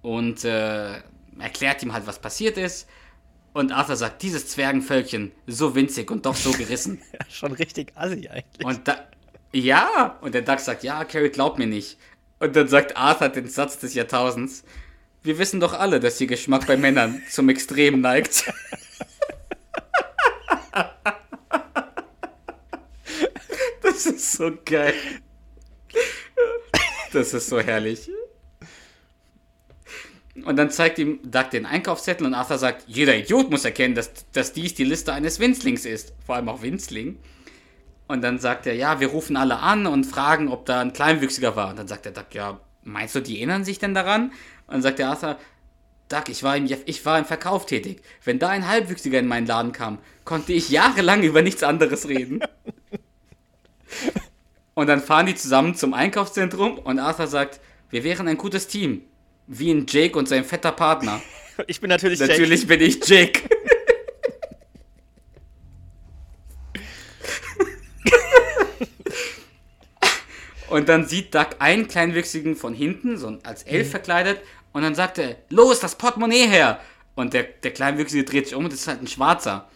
und äh, erklärt ihm halt, was passiert ist. Und Arthur sagt, dieses Zwergenvölkchen, so winzig und doch so gerissen. Ja, schon richtig assi eigentlich. Und da, ja, und der Duck sagt, ja, Carrie glaubt mir nicht. Und dann sagt Arthur den Satz des Jahrtausends, wir wissen doch alle, dass ihr Geschmack bei Männern zum Extrem neigt. so geil. Das ist so herrlich. Und dann zeigt ihm Doug den Einkaufszettel und Arthur sagt, jeder Idiot muss erkennen, dass, dass dies die Liste eines Winzlings ist. Vor allem auch Winzling. Und dann sagt er, ja, wir rufen alle an und fragen, ob da ein Kleinwüchsiger war. Und dann sagt der Doug, ja, meinst du, die erinnern sich denn daran? Und dann sagt der Arthur, Doug, ich war, im, ich war im Verkauf tätig. Wenn da ein Halbwüchsiger in meinen Laden kam, konnte ich jahrelang über nichts anderes reden. und dann fahren die zusammen zum Einkaufszentrum und Arthur sagt, wir wären ein gutes Team. Wie ein Jake und sein fetter Partner. Ich bin natürlich Natürlich bin ich Jake. und dann sieht Doug einen Kleinwüchsigen von hinten, so als Elf Mhm. verkleidet, und dann sagt er, los, das Portemonnaie her! Und der, der Kleinwüchsige dreht sich um und das ist halt ein Schwarzer.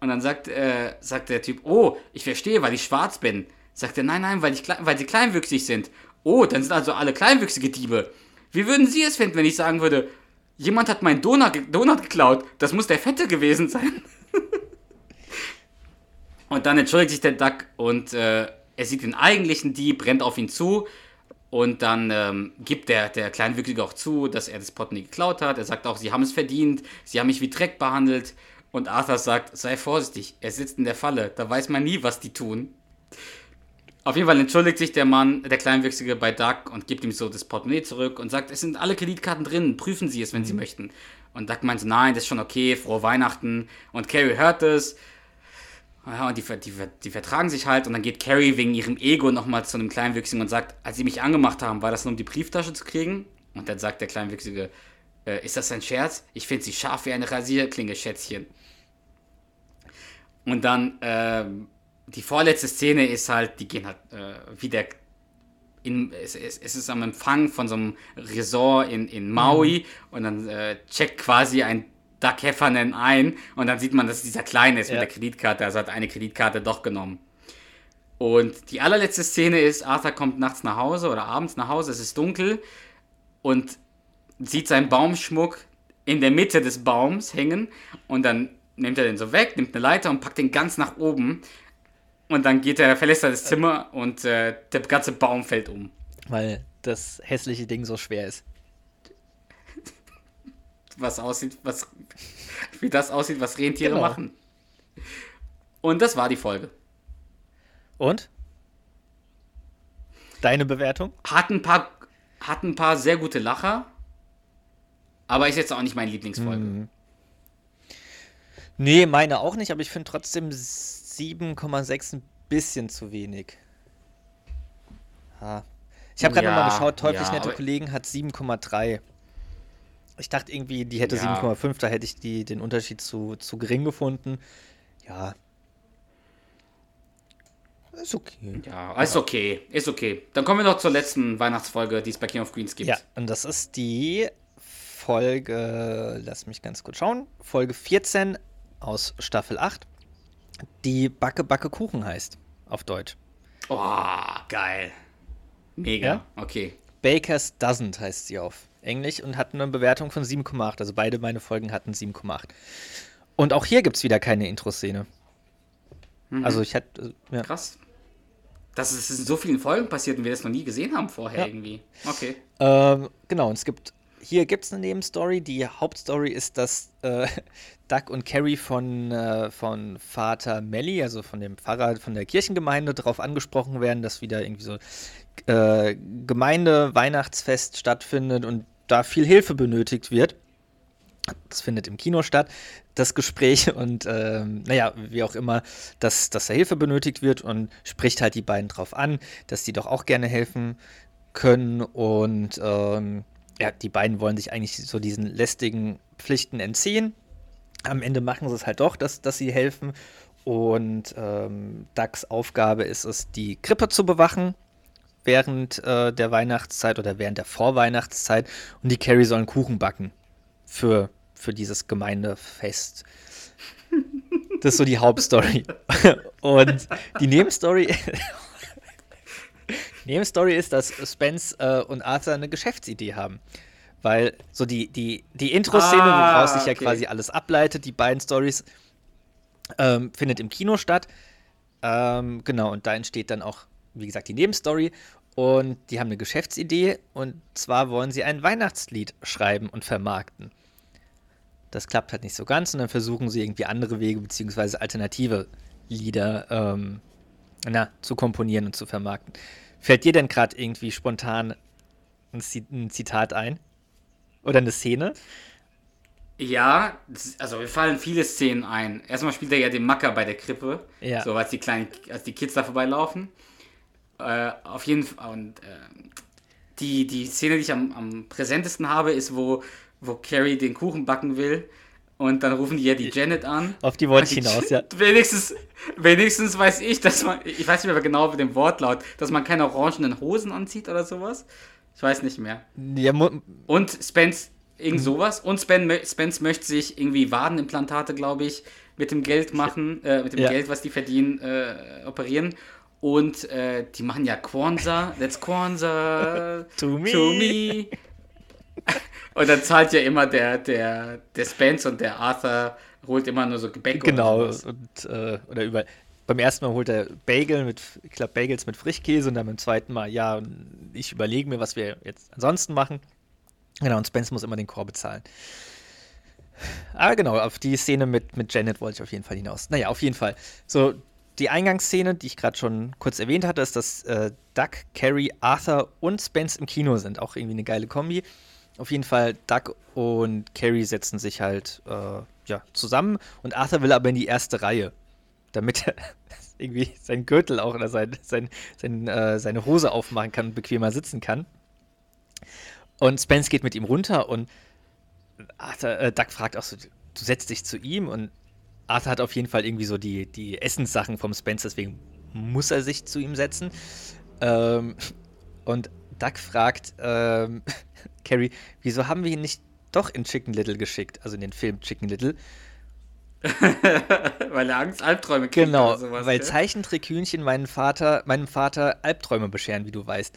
Und dann sagt, äh, sagt der Typ, oh, ich verstehe, weil ich schwarz bin. Sagt er, nein, nein, weil, ich, weil sie kleinwüchsig sind. Oh, dann sind also alle kleinwüchsige Diebe. Wie würden Sie es finden, wenn ich sagen würde, jemand hat meinen Donut, ge- Donut geklaut, das muss der Fette gewesen sein. und dann entschuldigt sich der Duck und äh, er sieht den eigentlichen Dieb, rennt auf ihn zu und dann ähm, gibt der, der Kleinwüchsige auch zu, dass er das Portemonnaie geklaut hat. Er sagt auch, sie haben es verdient, sie haben mich wie Dreck behandelt. Und Arthur sagt, sei vorsichtig, er sitzt in der Falle, da weiß man nie, was die tun. Auf jeden Fall entschuldigt sich der Mann, der Kleinwüchsige, bei Doug und gibt ihm so das Portemonnaie zurück und sagt, es sind alle Kreditkarten drin, prüfen Sie es, wenn Sie möchten. Und Doug meint so, nein, das ist schon okay, frohe Weihnachten. Und Carrie hört es. Ja, und die, die, die vertragen sich halt und dann geht Carrie wegen ihrem Ego nochmal zu einem Kleinwüchsigen und sagt, als sie mich angemacht haben, war das nur um die Brieftasche zu kriegen? Und dann sagt der Kleinwüchsige, äh, ist das ein Scherz? Ich finde sie scharf wie eine Rasierklinge, Schätzchen. Und dann, ähm, die vorletzte Szene ist halt, die gehen halt äh, wieder in, es, es, es ist am Empfang von so einem Resort in, in Maui und dann äh, checkt quasi ein Duck Heffernan ein und dann sieht man, dass dieser Kleine ist Ja. mit der Kreditkarte, also hat eine Kreditkarte doch genommen. Und die allerletzte Szene ist, Arthur kommt nachts nach Hause oder abends nach Hause, es ist dunkel und sieht seinen Baumschmuck in der Mitte des Baums hängen und dann nimmt er den so weg, nimmt eine Leiter und packt den ganz nach oben und dann geht er, verlässt er das Zimmer und äh, der ganze Baum fällt um. Weil das hässliche Ding so schwer ist. was aussieht, was wie das aussieht, was Rentiere Genau. machen. Und das war die Folge. Und? Deine Bewertung? Hat ein paar, hat ein paar sehr gute Lacher, aber ist jetzt auch nicht meine Lieblingsfolge. Mhm. Nee, meine auch nicht, aber ich finde trotzdem 7,6 ein bisschen zu wenig. Ha. Ich habe gerade Ja, nochmal geschaut, teuflisch ja, nette Kollegen hat 7,3. Ich dachte irgendwie, die hätte Ja. 7,5, da hätte ich die, den Unterschied zu, zu gering gefunden. Ja. Ist okay. Ja, ist okay, ist okay. Dann kommen wir noch zur letzten Weihnachtsfolge, die es bei King of Queens gibt. Ja, und das ist die Folge, lass mich ganz kurz schauen, Folge 14 aus Staffel 8, die Backe Backe Kuchen heißt, auf Deutsch. Oh, geil. Mega. Ja? Okay. Baker's Doesn't heißt sie auf Englisch und hat eine Bewertung von 7,8. Also beide meine Folgen hatten 7,8. Und auch hier gibt es wieder keine Intro-Szene. Also ich hatte, äh, ja. Krass. Dass es in so vielen Folgen passiert und wir das noch nie gesehen haben vorher Ja. irgendwie. Okay. Ähm, genau, und es gibt, hier gibt es eine Nebenstory. Die Hauptstory ist, dass äh, Doug und Carrie von, äh, von Vater Melly, also von dem Pfarrer von der Kirchengemeinde, darauf angesprochen werden, dass wieder irgendwie so äh, Gemeinde-Weihnachtsfest stattfindet und da viel Hilfe benötigt wird. Das findet im Kino statt, das Gespräch und ähm, naja, wie auch immer, dass, dass da Hilfe benötigt wird und spricht halt die beiden drauf an, dass die doch auch gerne helfen können und ähm, ja, die beiden wollen sich eigentlich so diesen lästigen Pflichten entziehen. Am Ende machen sie es halt doch, dass, dass sie helfen und ähm, Ducks Aufgabe ist es, die Krippe zu bewachen während äh, der Weihnachtszeit oder während der Vorweihnachtszeit und die Carrie sollen Kuchen backen für, für dieses Gemeindefest. Das ist so die Hauptstory. Und die Nebenstory, Nebenstory ist, dass Spence äh, und Arthur eine Geschäftsidee haben. Weil so die, die, die Intro-Szene, Ah, woraus sich ja okay. quasi alles ableitet, die beiden Stories, ähm, findet im Kino statt. Ähm, genau, und da entsteht dann auch wie gesagt, die Nebenstory. Und die haben eine Geschäftsidee. Und zwar wollen sie ein Weihnachtslied schreiben und vermarkten. Das klappt halt nicht so ganz. Und dann versuchen sie irgendwie andere Wege beziehungsweise alternative Lieder ähm, na, zu komponieren und zu vermarkten. Fällt dir denn gerade irgendwie spontan ein, ein Zitat ein? Oder eine Szene? Ja, also mir fallen viele Szenen ein. Erstmal spielt er ja den Macker bei der Krippe, ja. so als die kleinen, als die Kids da vorbeilaufen. Äh, auf jeden Fall. Und äh, die, die Szene, die ich am, am präsentesten habe, ist, wo, wo Carrie den Kuchen backen will. Und dann rufen die ja die Janet an. Auf die wollte ich hinaus, ja. Wenigstens, wenigstens weiß ich, dass man, ich weiß nicht mehr genau mit dem Wortlaut, dass man keine orangenen Hosen anzieht oder sowas. Ich weiß nicht mehr. Ja, und Spence, irgend mhm. sowas. Und Spen, Spence möchte sich irgendwie Wadenimplantate, glaube ich, mit dem Geld machen, äh, mit dem ja. Geld, was die verdienen, äh, operieren. Und äh, die machen ja Kwanzaa, that's Kwanzaa to me. To me. und dann zahlt ja immer der, der, der Spence und der Arthur holt immer nur so Gebäck genau, oder und äh, oder über beim ersten Mal holt er Bagel mit, ich glaube, Bagels mit Frischkäse und dann beim zweiten Mal, ja, ich überlege mir, was wir jetzt ansonsten machen. Genau, und Spence muss immer den Chor bezahlen. Ah, genau, auf die Szene mit, mit Janet wollte ich auf jeden Fall hinaus. Naja, auf jeden Fall. So, die Eingangsszene, die ich gerade schon kurz erwähnt hatte, ist, dass äh, Duck, Carrie, Arthur und Spence im Kino sind. Auch irgendwie eine geile Kombi. Auf jeden Fall, Duck und Carrie setzen sich halt äh, ja, zusammen und Arthur will aber in die erste Reihe, damit er irgendwie seinen Gürtel auch oder sein, sein, sein, äh, seine Hose aufmachen kann und bequemer sitzen kann. Und Spence geht mit ihm runter und Arthur, äh, Duck fragt auch so, du setzt dich zu ihm und Arthur hat auf jeden Fall irgendwie so die, die Essenssachen vom Spence, deswegen muss er sich zu ihm setzen. Ähm, und Duck fragt ähm, Carrie, wieso haben wir ihn nicht doch in Chicken Little geschickt, also in den Film Chicken Little? weil er Angst Albträume kriegt. Genau, oder sowas, weil Zeichentrickhühnchen meinen Vater, meinem Vater Albträume bescheren, wie du weißt.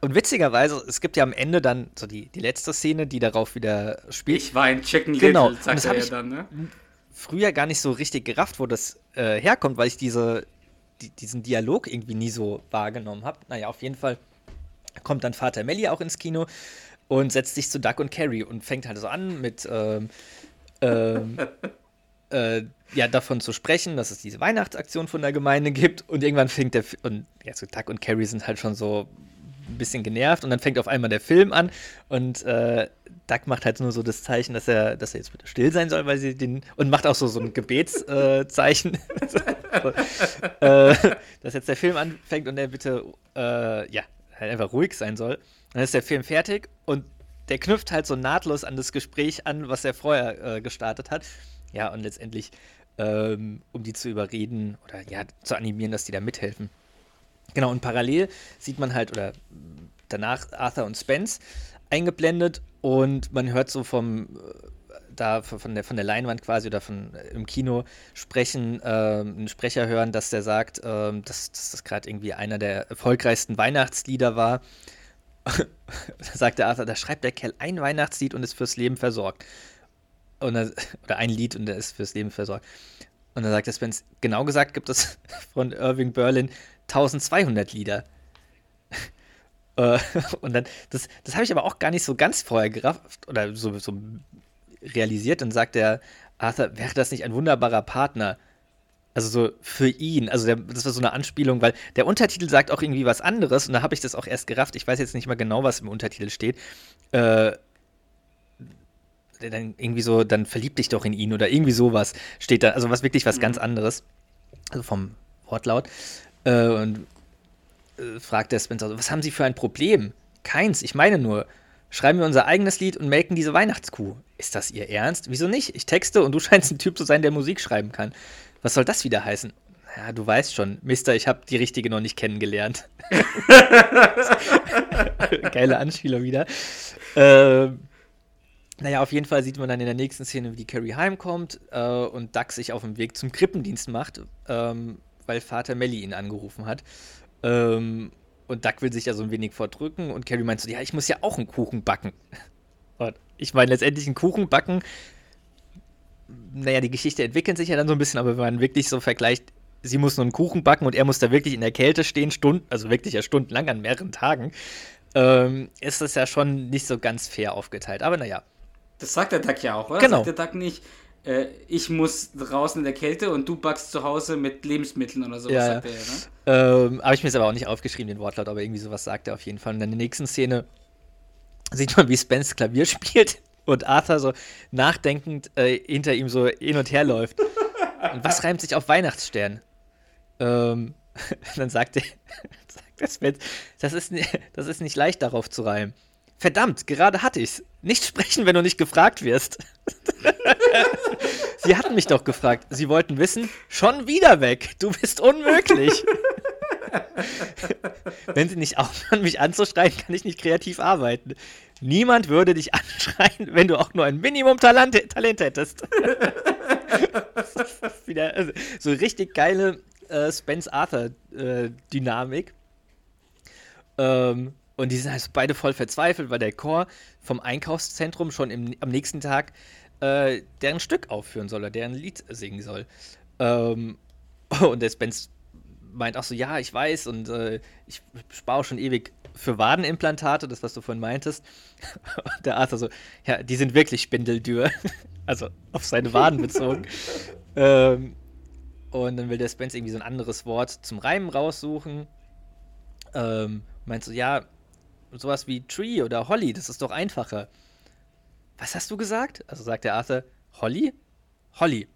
Und witzigerweise, es gibt ja am Ende dann so die, die letzte Szene, die darauf wieder spielt. Ich war in Chicken Little, genau. sagt das er ja dann, ne? Früher gar nicht so richtig gerafft, wo das äh, herkommt, weil ich diese, die, diesen Dialog irgendwie nie so wahrgenommen habe. Naja, auf jeden Fall kommt dann Vater Melly auch ins Kino und setzt sich zu Duck und Carrie und fängt halt so an mit ähm, ähm, äh, ja, davon zu sprechen, dass es diese Weihnachtsaktion von der Gemeinde gibt. Und irgendwann fängt der und ja, so Duck und Carrie sind halt schon so ein bisschen genervt. Und dann fängt auf einmal der Film an. Und äh, Duck macht halt nur so das Zeichen, dass er, dass er jetzt bitte still sein soll, weil sie den und macht auch so, so ein Gebetszeichen, äh, dass jetzt der Film anfängt und er bitte äh, ja halt einfach ruhig sein soll. Dann ist der Film fertig und der knüpft halt so nahtlos an das Gespräch an, was er vorher äh, gestartet hat. Ja, und letztendlich, ähm, um die zu überreden oder ja, zu animieren, dass die da mithelfen. Genau, und parallel sieht man halt, oder danach Arthur und Spence eingeblendet und man hört so vom, äh, da von der, von der Leinwand quasi oder von äh, im Kino sprechen, äh, einen Sprecher hören, dass der sagt, äh, dass, dass das gerade irgendwie einer der erfolgreichsten Weihnachtslieder war. da sagt der Arthur, da schreibt der Kerl ein Weihnachtslied und ist fürs Leben versorgt. Und er, oder ein Lied und er ist fürs Leben versorgt. Und dann sagt der Spence, genau gesagt gibt es von Irving Berlin 1200 Lieder. Äh, und dann, das, das habe ich aber auch gar nicht so ganz vorher gerafft oder so, so realisiert. Dann sagt der Arthur, wäre das nicht ein wunderbarer Partner? Also so für ihn. Also der, das war so eine Anspielung, weil der Untertitel sagt auch irgendwie was anderes und da habe ich das auch erst gerafft. Ich weiß jetzt nicht mal genau, was im Untertitel steht. Äh, dann irgendwie so, dann verlieb dich doch in ihn oder irgendwie sowas steht da. Also was wirklich was mhm. ganz anderes. Also vom Wortlaut. Äh, und äh, fragt der Spencer, was haben Sie für ein Problem? Keins, ich meine nur, schreiben wir unser eigenes Lied und melken diese Weihnachtskuh. Ist das Ihr Ernst? Wieso nicht? Ich texte und du scheinst ein Typ zu sein, der Musik schreiben kann. Was soll das wieder heißen? Ja, du weißt schon, Mister, ich habe die richtige noch nicht kennengelernt. Geile Anspielung wieder. Ähm, naja, auf jeden Fall sieht man dann in der nächsten Szene, wie die Carrie heimkommt äh, und Duck sich auf dem Weg zum Krippendienst macht, ähm, weil Vater Melly ihn angerufen hat. Ähm, und Duck will sich ja so ein wenig vordrücken und Carrie meint so, ja, ich muss ja auch einen Kuchen backen. Und ich meine, letztendlich einen Kuchen backen naja, die Geschichte entwickelt sich ja dann so ein bisschen, aber wenn man wirklich so vergleicht, sie muss nur einen Kuchen backen und er muss da wirklich in der Kälte stehen, Stunden, also wirklich ja stundenlang an mehreren Tagen, ähm, ist das ja schon nicht so ganz fair aufgeteilt. Aber naja. Das sagt der Duck ja auch, oder? Genau. Sagt der Duck nicht, äh, ich muss draußen in der Kälte und du backst zu Hause mit Lebensmitteln oder sowas, Ja, sagt er ja, ne? Ähm, habe ich mir jetzt aber auch nicht aufgeschrieben, den Wortlaut, aber irgendwie sowas sagt er auf jeden Fall. Und in der nächsten Szene sieht man, wie Spence Klavier spielt und Arthur so nachdenkend äh, hinter ihm so hin und her läuft. Und was reimt sich auf Weihnachtsstern? Ähm, dann sagt er, sagt der Spence, das ist, das ist nicht leicht darauf zu reimen. Verdammt, gerade hatte ich's. Nicht sprechen, wenn du nicht gefragt wirst. Sie hatten mich doch gefragt. Sie wollten wissen, schon wieder weg. Du bist unmöglich. Wenn Sie nicht aufhören, mich anzuschreien, kann ich nicht kreativ arbeiten. Niemand würde dich anschreien, wenn du auch nur ein Minimum Talent, Talent hättest. Wieder also, so richtig geile äh, Spence-Arthur-Dynamik. ähm, und die sind halt beide voll verzweifelt, weil der Chor vom Einkaufszentrum schon im, am nächsten Tag äh, deren Stück aufführen soll oder deren Lied singen soll. Ähm, und der Spence meint auch so, ja, ich weiß und äh, ich spare auch schon ewig für Wadenimplantate, das, was du vorhin meintest. Und der Arthur so, ja, die sind wirklich spindeldürr. also auf seine Waden bezogen. ähm, und dann will der Spence irgendwie so ein anderes Wort zum Reimen raussuchen. Ähm, meint so, ja, sowas wie Tree oder Holly, das ist doch einfacher. Was hast du gesagt? Also sagt der Arthur, Holly? Holly.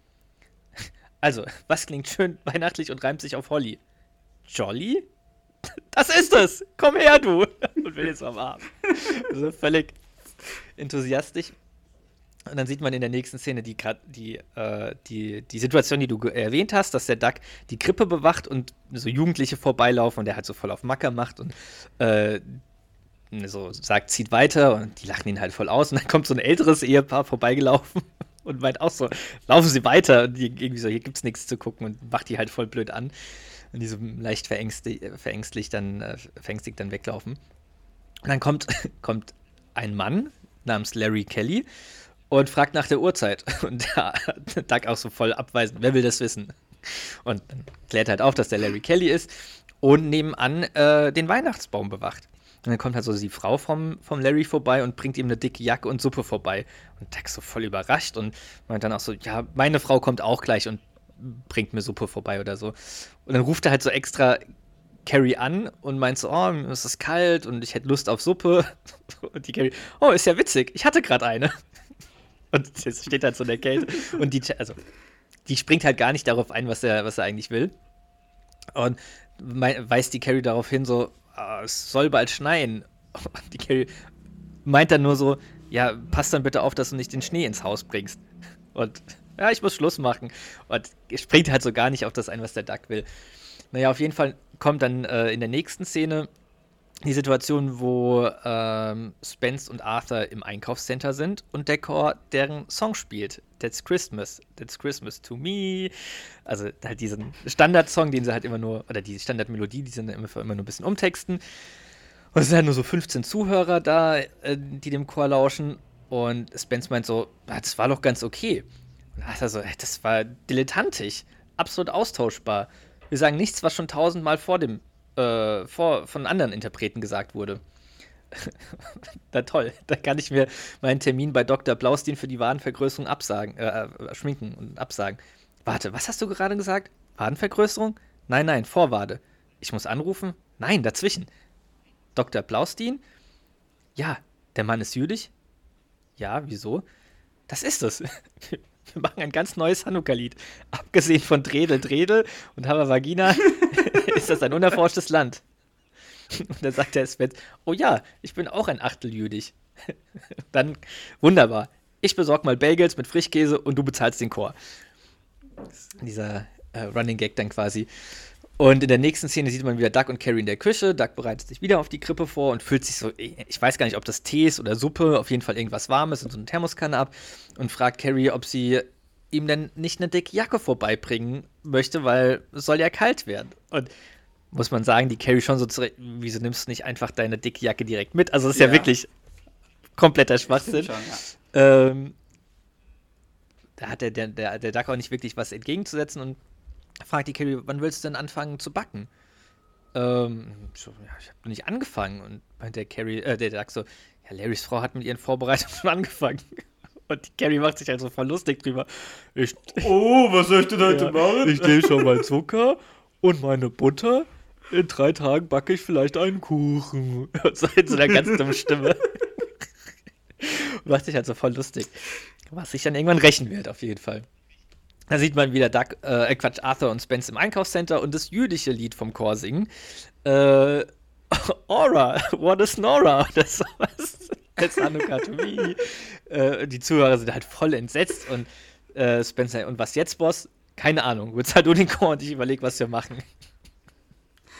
Also, was klingt schön weihnachtlich und reimt sich auf Holly? Jolly? Das ist es! Komm her, du! Und will jetzt am Arm. Also völlig enthusiastisch. Und dann sieht man in der nächsten Szene die, die, äh, die, die Situation, die du erwähnt hast, dass der Duck die Krippe bewacht und so Jugendliche vorbeilaufen und der halt so voll auf Macker macht und äh, so sagt, zieht weiter und die lachen ihn halt voll aus und dann kommt so ein älteres Ehepaar vorbeigelaufen und meint auch so, laufen Sie weiter und die irgendwie so, hier gibt's nichts zu gucken und macht die halt voll blöd an und die so leicht verängstigt, dann, äh, verängstigt dann weglaufen. Und dann kommt, kommt ein Mann namens Larry Kelly und fragt nach der Uhrzeit. Und der Doug auch so voll abweisend, wer will das wissen? Und dann klärt halt auf, dass der Larry Kelly ist und nebenan äh, den Weihnachtsbaum bewacht. Und dann kommt halt so die Frau vom, vom Larry vorbei und bringt ihm eine dicke Jacke und Suppe vorbei. Und Doug so voll überrascht und meint dann auch so, ja, meine Frau kommt auch gleich und bringt mir Suppe vorbei oder so. Und dann ruft er halt so extra Carrie an und meint so, oh, mir ist es kalt und ich hätte Lust auf Suppe. Und die Carrie, oh, ist ja witzig, ich hatte gerade eine. Und jetzt steht halt so in der Kälte. Und die, also, die springt halt gar nicht darauf ein, was er, was er eigentlich will. Und weist die Carrie darauf hin, so, ah, es soll bald schneien. Und die Carrie meint dann nur so, ja, pass dann bitte auf, dass du nicht den Schnee ins Haus bringst. Und ja, ich muss Schluss machen. Und springt halt so gar nicht auf das ein, was der Duck will. Naja, auf jeden Fall kommt dann äh, in der nächsten Szene die Situation, wo ähm, Spence und Arthur im Einkaufscenter sind und der Chor deren Song spielt. That's Christmas. That's Christmas to me. Also halt diesen Standardsong, den sie halt immer nur, oder die Standardmelodie, die sie immer, immer nur ein bisschen umtexten. Und es sind halt nur so 15 Zuhörer da, äh, die dem Chor lauschen. Und Spence meint so, "Ah, das war doch ganz okay. Und Arthur so, "Äh, das war dilettantisch, absolut austauschbar. Wir sagen nichts, was schon tausendmal vor dem, äh, vor, von anderen Interpreten gesagt wurde. Na toll, da kann ich mir meinen Termin bei Dr. Blaustein für die Wadenvergrößerung absagen, äh, äh, schminken und absagen. Warte, was hast du gerade gesagt? Wadenvergrößerung? Nein, nein, Vorwade. Ich muss anrufen? Nein, dazwischen. Dr. Blaustein? Ja, der Mann ist jüdisch? Ja, wieso? Das ist es. Wir machen ein ganz neues Hanukkah-Lied. Abgesehen von Dredel, Dredel und Hava Vagina ist das ein unerforschtes Land. Und dann sagt der Sven, oh ja, ich bin auch ein Achtel jüdisch. Dann, wunderbar. Ich besorge mal Bagels mit Frischkäse und du bezahlst den Chor. Dieser äh, Running Gag dann quasi. Und in der nächsten Szene sieht man wieder Doug und Carrie in der Küche. Doug bereitet sich wieder auf die Krippe vor und füllt sich so, ich weiß gar nicht, ob das Tee ist oder Suppe, auf jeden Fall irgendwas Warmes in so eine Thermoskanne ab und fragt Carrie, ob sie ihm denn nicht eine dicke Jacke vorbeibringen möchte, weil es soll ja kalt werden. Und muss man sagen, die Carrie schon so zurecht, wieso nimmst du nicht einfach deine dicke Jacke direkt mit? Also das ist ja, Ja. wirklich kompletter Schwachsinn. Schon, ja. Ähm, da hat der, der, der, der Duck auch nicht wirklich was entgegenzusetzen und fragt die Carrie, wann willst du denn anfangen zu backen? Ähm, so, ja, ich habe nicht angefangen. Und meint der Carrie, äh, der sagt so, ja, Larrys Frau hat mit ihren Vorbereitungen schon angefangen. Und die Carrie macht sich halt so voll lustig drüber. Ich, Oh, was soll ich denn heute ja, machen? ich nehme schon mal Zucker und meine Butter. In drei Tagen backe ich vielleicht einen Kuchen. Und so in so einer ganz dummen Stimme. macht sich halt so voll lustig. Was sich dann irgendwann rächen wird, auf jeden Fall. Da sieht man wieder Doug, äh, Quatsch, Arthur und Spence im Einkaufscenter und das jüdische Lied vom Chor singen. Äh, Aura, what is Nora? Oder sowas. Als Hanukkah to me. Äh, die Zuhörer sind halt voll entsetzt und äh, Spencer, und was jetzt, Boss? Keine Ahnung. Wir halt nur den Chor und ich überlege, was wir machen.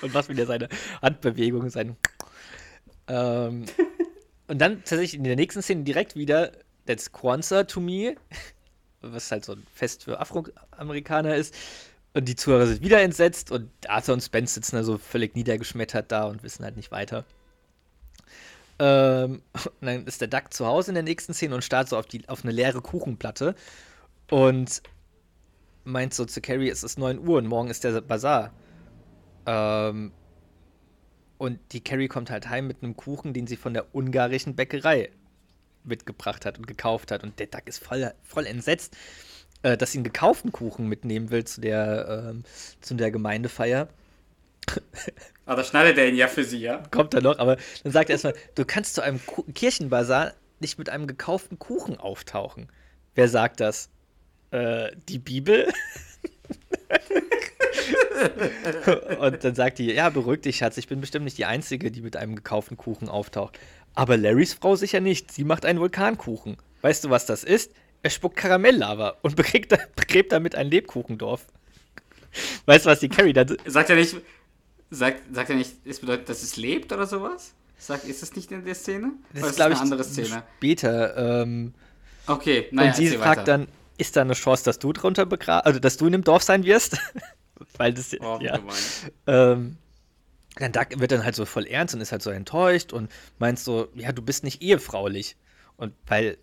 Und was wieder seine Handbewegung, sein. Ähm, und dann tatsächlich in der nächsten Szene direkt wieder That's Kwanzaa to me, was halt so ein Fest für Afroamerikaner ist. Und die Zuhörer sind wieder entsetzt und Arthur und Spence sitzen da so völlig niedergeschmettert da und wissen halt nicht weiter. Ähm, und dann ist der Duck zu Hause in der nächsten Szene und starrt so auf, die, auf eine leere Kuchenplatte und meint so zu Carrie, es ist 9 Uhr und morgen ist der Bazar. Ähm, und die Carrie kommt halt heim mit einem Kuchen, den sie von der ungarischen Bäckerei mitgebracht hat und gekauft hat. Und der Duck ist voll, voll entsetzt, äh, dass sie einen gekauften Kuchen mitnehmen will zu der, ähm, zu der Gemeindefeier. Aber da schneidet er ihn ja für sie, ja? Kommt er noch, aber dann sagt er erstmal, du kannst zu einem Ku Kirchenbazar nicht mit einem gekauften Kuchen auftauchen. Wer sagt das? Äh, die Bibel? Und dann sagt die, ja, beruhig dich, Schatz, ich bin bestimmt nicht die Einzige, die mit einem gekauften Kuchen auftaucht. Aber Larrys Frau sicher nicht. Sie macht einen Vulkankuchen. Weißt du, was das ist? Er spuckt Karamelllava und begräbt, damit ein Lebkuchendorf. Weißt du, was die Carrie da. Sagt er nicht, sagt, sagt er nicht, es bedeutet, dass es lebt oder sowas? Sagt, ist das nicht in der Szene? Das Oder ist, glaube eine ich, andere Szene. später. Ähm, Okay, naja, und sie fragt weiter. dann, ist da eine Chance, dass du drunter begraben, also dass du in dem Dorf sein wirst? Weil das, Oh, ja. Ähm, dann Doug wird dann halt so voll ernst und ist halt so enttäuscht und meint so, ja, du bist nicht ehefraulich. Und weil,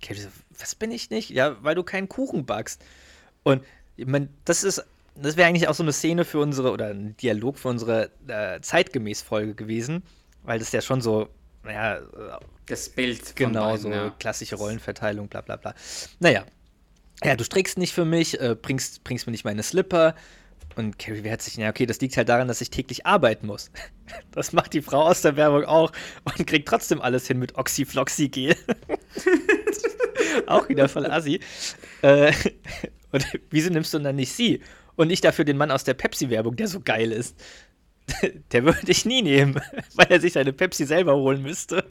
Carrie so, was bin ich nicht? Ja, weil du keinen Kuchen backst. Und ich mein, das ist, das wäre eigentlich auch so eine Szene für unsere, oder ein Dialog für unsere äh, Zeitgemäß-Folge gewesen, weil das ja schon so, naja, Das Bild Genau, beiden, so ja. klassische Rollenverteilung, bla bla bla. Naja. Ja, du strickst nicht für mich, äh, bringst, bringst mir nicht meine Slipper. Und Carrie wehrt sich, ja, okay, das liegt halt daran, dass ich täglich arbeiten muss. Das macht die Frau aus der Werbung auch und kriegt trotzdem alles hin mit Oxyfloxy-Gel. auch wieder voll assi. Äh, und wieso nimmst du dann nicht sie? Und nicht dafür den Mann aus der Pepsi-Werbung, der so geil ist. Der würde ich nie nehmen, weil er sich seine Pepsi selber holen müsste.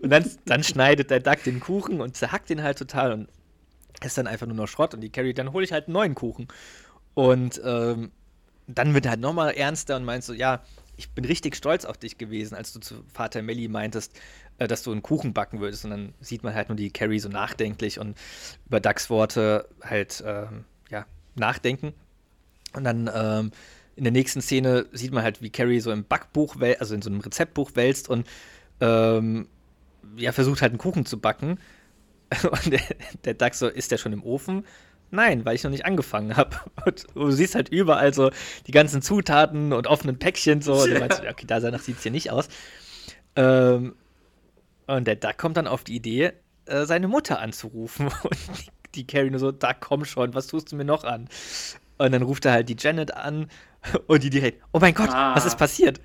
Und dann, dann schneidet der Duck den Kuchen und zerhackt den halt total und ist dann einfach nur noch Schrott. Und die Carrie, dann hole ich halt einen neuen Kuchen. Und ähm, dann wird er halt nochmal ernster und meint so, ja, ich bin richtig stolz auf dich gewesen, als du zu Vater Melly meintest, äh, dass du einen Kuchen backen würdest. Und dann sieht man halt nur die Carrie so nachdenklich und über Ducks Worte halt, ähm, ja, nachdenken. Und dann ähm, in der nächsten Szene sieht man halt, wie Carrie so im Backbuch, also in so einem Rezeptbuch wälzt und ähm, ja, versucht halt einen Kuchen zu backen. Und der, der Duck so, ist der schon im Ofen? Nein, weil ich noch nicht angefangen habe. Und du siehst halt überall so die ganzen Zutaten und offenen Päckchen so. Und du meinst, okay, danach sieht es hier nicht aus. Ähm, und der Duck kommt dann auf die Idee, äh, seine Mutter anzurufen. Und die, die Carrie nur so, Duck, komm schon, was tust du mir noch an? Und dann ruft er halt die Janet an und die direkt, oh mein Gott, Ah. was ist passiert?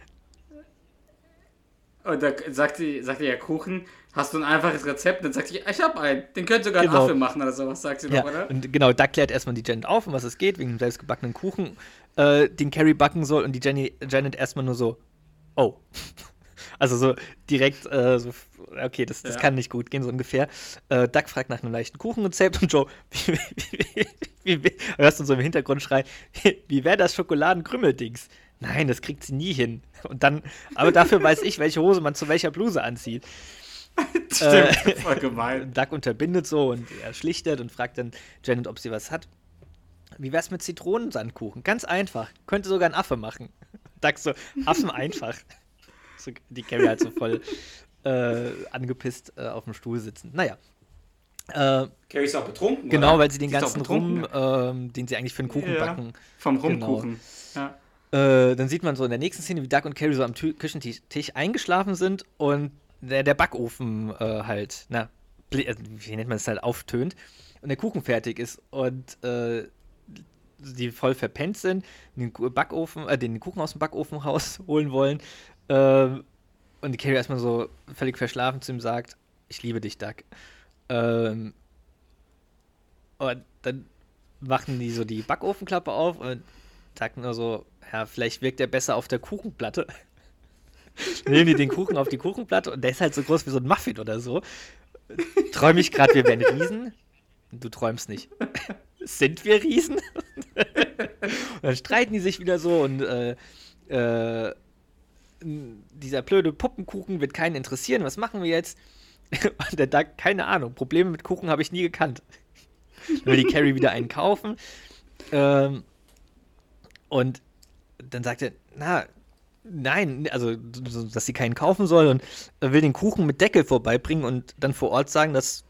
Und da sagt sie, sagt sie ja Kuchen, hast du ein einfaches Rezept? Und dann sagt sie, ich hab einen, den könnte sogar ein Genau. Affe machen oder sowas, sagt sie Ja, doch, oder? und genau, da klärt erstmal die Janet auf, um was es geht, wegen dem selbstgebackenen Kuchen, äh, den Carrie backen soll und die Jenny, Janet erstmal nur so, oh. Also so direkt, äh, so, okay, das, das Ja. kann nicht gut gehen, so ungefähr. Äh, Doug fragt nach einem leichten Kuchenrezept und Joe, wie, wie, wie, wie, wie hörst du so im Hintergrund schreien, wie wäre das Schokoladenkrümmeldings? Nein, das kriegt sie nie hin. Und dann, aber dafür weiß ich, welche Hose man zu welcher Bluse anzieht. Stimmt, voll gemein. Duck unterbindet so und er schlichtet und fragt dann Janet, ob sie was hat. Wie wär's mit Zitronensandkuchen? Ganz einfach. Könnte sogar ein Affe machen. Duck so, Affen einfach. So, die Carrie halt so voll äh, angepisst äh, auf dem Stuhl sitzen. Naja. Äh, Carrie ist auch betrunken. genau, oder? weil sie den auch ganzen. Rum, ähm, den sie eigentlich für den Kuchen Ja, backen. Vom Genau. Rumkuchen. Ja. Äh, dann sieht man so in der nächsten Szene, wie Doug und Carrie so am Tü Küchentisch Tisch eingeschlafen sind und der, der Backofen äh, halt, na, äh, wie nennt man es halt, auftönt und der Kuchen fertig ist und äh, die voll verpennt sind, den Backofen, äh, den Kuchen aus dem Backofen rausholen wollen ähm, und die Carrie erstmal so völlig verschlafen zu ihm sagt, ich liebe dich, Doug. Ähm, und dann machen die so die Backofenklappe auf und sagt nur so, ja, vielleicht wirkt er besser auf der Kuchenplatte. Nehmen die den Kuchen auf die Kuchenplatte und der ist halt so groß wie so ein Muffin oder so. Träume ich gerade, wir wären Riesen? Du träumst nicht. Sind wir Riesen? und dann streiten die sich wieder so und äh, äh, dieser blöde Puppenkuchen wird keinen interessieren. Was machen wir jetzt? Und der Doug, keine Ahnung. Probleme mit Kuchen habe ich nie gekannt. Dann will die Carrie wieder einen kaufen. Ähm, und dann sagt er, na, nein, also, so, dass sie keinen kaufen soll und will den Kuchen mit Deckel vorbeibringen und dann vor Ort sagen, dass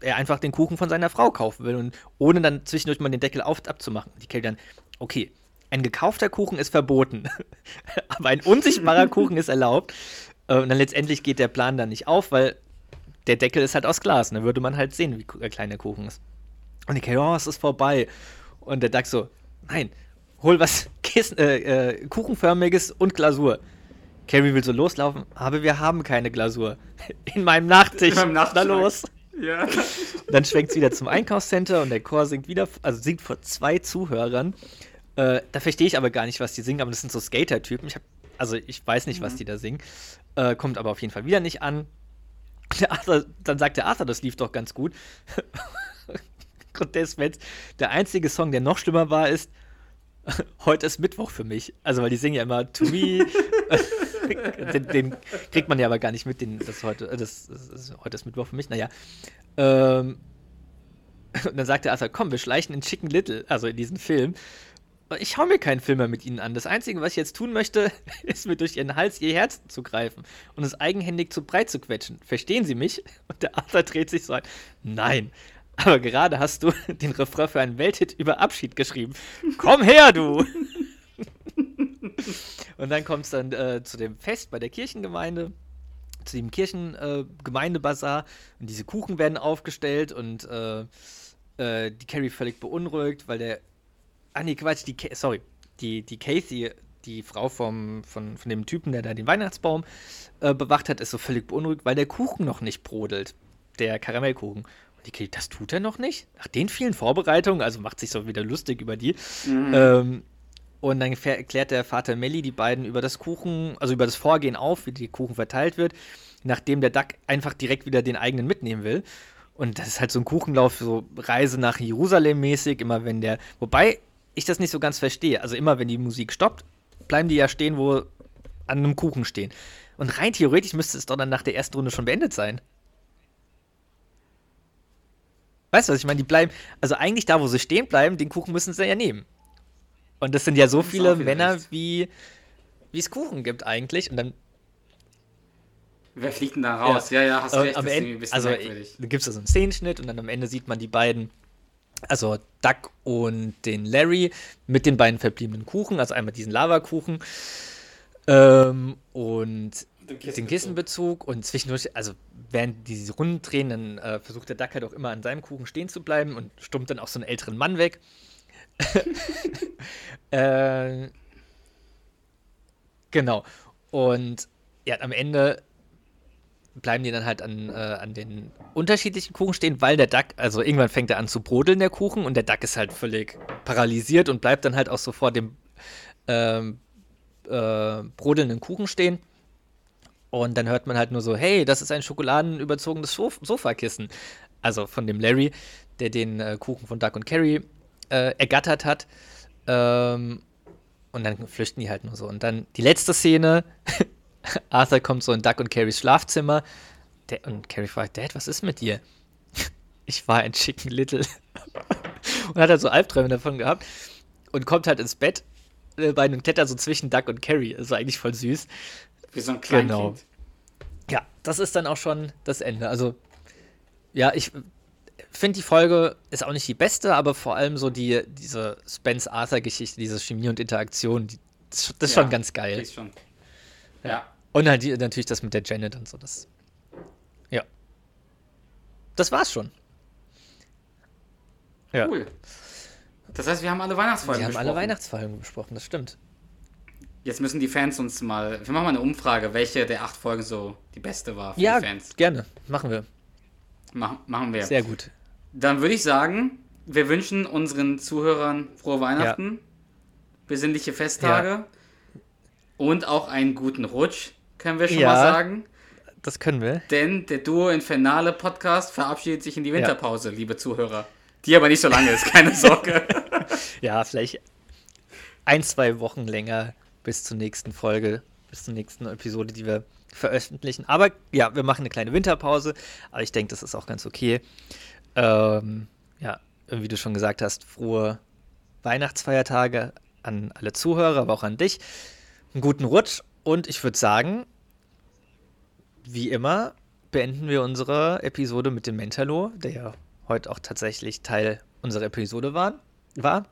er einfach den Kuchen von seiner Frau kaufen will und ohne dann zwischendurch mal den Deckel auf abzumachen. Die Carrie dann, okay, ein gekaufter Kuchen ist verboten, aber ein unsichtbarer Kuchen ist erlaubt. Äh, Und dann letztendlich geht der Plan dann nicht auf, weil der Deckel ist halt aus Glas. Und dann würde man halt sehen, wie klein der Kuchen ist. Und die Carrie, oh, es ist vorbei. Und der Doug so, nein, hol was Kissen, äh, äh, Kuchenförmiges und Glasur. Carrie will so loslaufen, aber wir haben keine Glasur. In meinem Nachtisch. In meinem Na Nachtschrank. los. Ja. Dann schwenkt es wieder zum Einkaufscenter und der Chor singt wieder, also singt vor zwei Zuhörern. Äh, da verstehe ich aber gar nicht, was die singen, aber das sind so Skater-Typen. Ich hab, also ich weiß nicht, was die da singen. Äh, kommt aber auf jeden Fall wieder nicht an. Arthur, dann sagt der Arthur, das lief doch ganz gut. Und der der einzige Song, der noch schlimmer war, ist Heute ist Mittwoch für mich. Also, weil die singen ja immer To Me. den, den kriegt man ja aber gar nicht mit, den, das, heute, das, das ist, heute ist Mittwoch für mich. Naja. Ähm, und dann sagt der Arthur, komm, wir schleichen in Chicken Little, also in diesen Film. Ich schaue mir keinen Film mehr mit ihnen an. Das Einzige, was ich jetzt tun möchte, ist mir durch ihren Hals ihr Herz zu greifen und es eigenhändig zu breit zu quetschen. Verstehen Sie mich? Und der Arthur dreht sich so ein. Nein. Aber gerade hast du den Refrain für einen Welthit über Abschied geschrieben. Komm her, du! und dann kommt es dann äh, zu dem Fest bei der Kirchengemeinde, zu dem Kirchengemeindebazar. Äh, und diese Kuchen werden aufgestellt und äh, äh, die Carrie völlig beunruhigt, weil der. Ah, nee, Quatsch, die. Sorry. Die, die Casey, die Frau vom, von, von dem Typen, der da den Weihnachtsbaum äh, bewacht hat, ist so völlig beunruhigt, weil der Kuchen noch nicht brodelt. Der Karamellkuchen. Die Carrie, das tut er noch nicht? Nach den vielen Vorbereitungen, also macht sich so wieder lustig über die. Ähm, und dann erklärt der Vater Melly die beiden über das Kuchen, also über das Vorgehen auf, wie der Kuchen verteilt wird, nachdem der Duck einfach direkt wieder den eigenen mitnehmen will. Und das ist halt so ein Kuchenlauf, so Reise nach Jerusalem mäßig, immer wenn der, wobei ich das nicht so ganz verstehe. Also immer wenn die Musik stoppt, bleiben die ja stehen, wo an einem Kuchen stehen. Und rein theoretisch müsste es doch dann nach der ersten Runde schon beendet sein. Weißt du, was ich meine? Die bleiben, also eigentlich da, wo sie stehen bleiben, den Kuchen müssen sie ja nehmen. Und das sind ja so ist viele Männer, recht. wie wie es Kuchen gibt eigentlich. Und dann Wer fliegt denn da raus? Ja, ja, hast äh, recht. am Das ist irgendwie Ende, ein bisschen also merkwürdig. da gibt es so einen Szenenschnitt und dann am Ende sieht man die beiden, also Duck und den Larry mit den beiden verbliebenen Kuchen, also einmal diesen Lavakuchen ähm, und den Kissenbezug und zwischendurch, also während die diese Runden drehen, dann äh, versucht der Duck halt auch immer an seinem Kuchen stehen zu bleiben und stummt dann auch so einen älteren Mann weg. äh, genau. Und ja, am Ende bleiben die dann halt an, äh, an den unterschiedlichen Kuchen stehen, weil der Duck, also irgendwann fängt er an zu brodeln, der Kuchen, und der Duck ist halt völlig paralysiert und bleibt dann halt auch so vor dem ähm, äh, brodelnden Kuchen stehen. Und dann hört man halt nur so, hey, das ist ein schokoladenüberzogenes Sof Sofakissen. Also von dem Larry, der den äh, Kuchen von Duck und Carrie äh, ergattert hat. Ähm, und dann flüchten die halt nur so. Und dann die letzte Szene, Arthur kommt so in Duck und Carries Schlafzimmer. Der, und Carrie fragt, Dad, was ist mit dir? Ich war ein Chicken Little. und hat halt so Albträume davon gehabt. Und kommt halt ins Bett äh, bei einem Kletter so zwischen Duck und Carrie. Das war eigentlich voll süß. Wie so ein Kleinkind. Genau. Ja, das ist dann auch schon das Ende. Also, ja, ich. finde die Folge ist auch nicht die beste, aber vor allem so die, diese Spence-Arthur-Geschichte, diese Chemie und Interaktion, die, das, das ist Ja, schon ganz geil. ist schon. Ja. Und halt die, natürlich das mit der Janet und so. Das, ja. Das war's schon. Ja. Cool. Das heißt, wir haben alle Weihnachtsfolgen Wir haben alle besprochen. Weihnachtsfolgen besprochen, das stimmt. Jetzt müssen die Fans uns mal. Wir machen mal eine Umfrage, welche der acht Folgen so die beste war für Ja, die Fans. gerne. Machen wir. Mach, machen wir. Sehr gut. Dann würde ich sagen, wir wünschen unseren Zuhörern frohe Weihnachten, besinnliche Festtage und auch einen guten Rutsch, können wir schon Ja. mal sagen. Das können wir. Denn der Duo Infernale Podcast verabschiedet sich in die Winterpause, liebe Zuhörer. Die aber nicht so lange ist, keine Sorge. Ja, vielleicht ein, zwei Wochen länger bis zur nächsten Folge, bis zur nächsten Episode, die wir veröffentlichen. Aber ja, wir machen eine kleine Winterpause, aber ich denke, das ist auch ganz okay. Ähm, ja, wie du schon gesagt hast, frohe Weihnachtsfeiertage an alle Zuhörer, aber auch an dich. Einen guten Rutsch und ich würde sagen, wie immer, beenden wir unsere Episode mit dem Mentalo, der ja heute auch tatsächlich Teil unserer Episode war. war.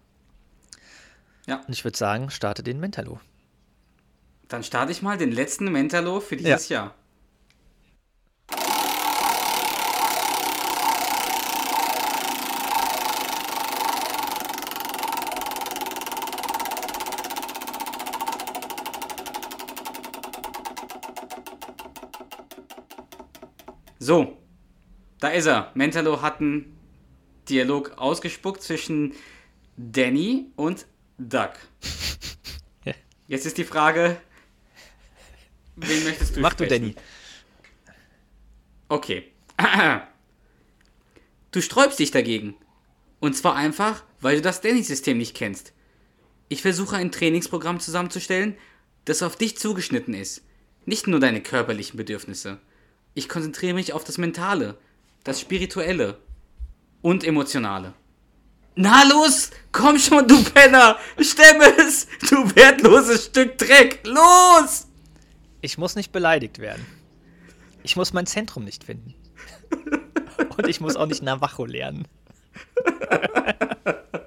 Ja. Und ich würde sagen, starte den Mentalo. Dann starte ich mal den letzten Mentalo für dieses Jahr. So, da ist er. Mentalo hat einen Dialog ausgespuckt zwischen Danny und Doug. Ja. Jetzt ist die Frage, wen möchtest du Mach du, sprechen? Danny. Okay. Du sträubst dich dagegen. Und zwar einfach, weil du das Danny-System nicht kennst. Ich versuche ein Trainingsprogramm zusammenzustellen, das auf dich zugeschnitten ist. Nicht nur deine körperlichen Bedürfnisse. Ich konzentriere mich auf das Mentale, das Spirituelle und Emotionale. Na los, komm schon, du Penner! Stemm es! Du wertloses Stück Dreck! Los! Ich muss nicht beleidigt werden. Ich muss mein Zentrum nicht finden. Und ich muss auch nicht Navajo lernen.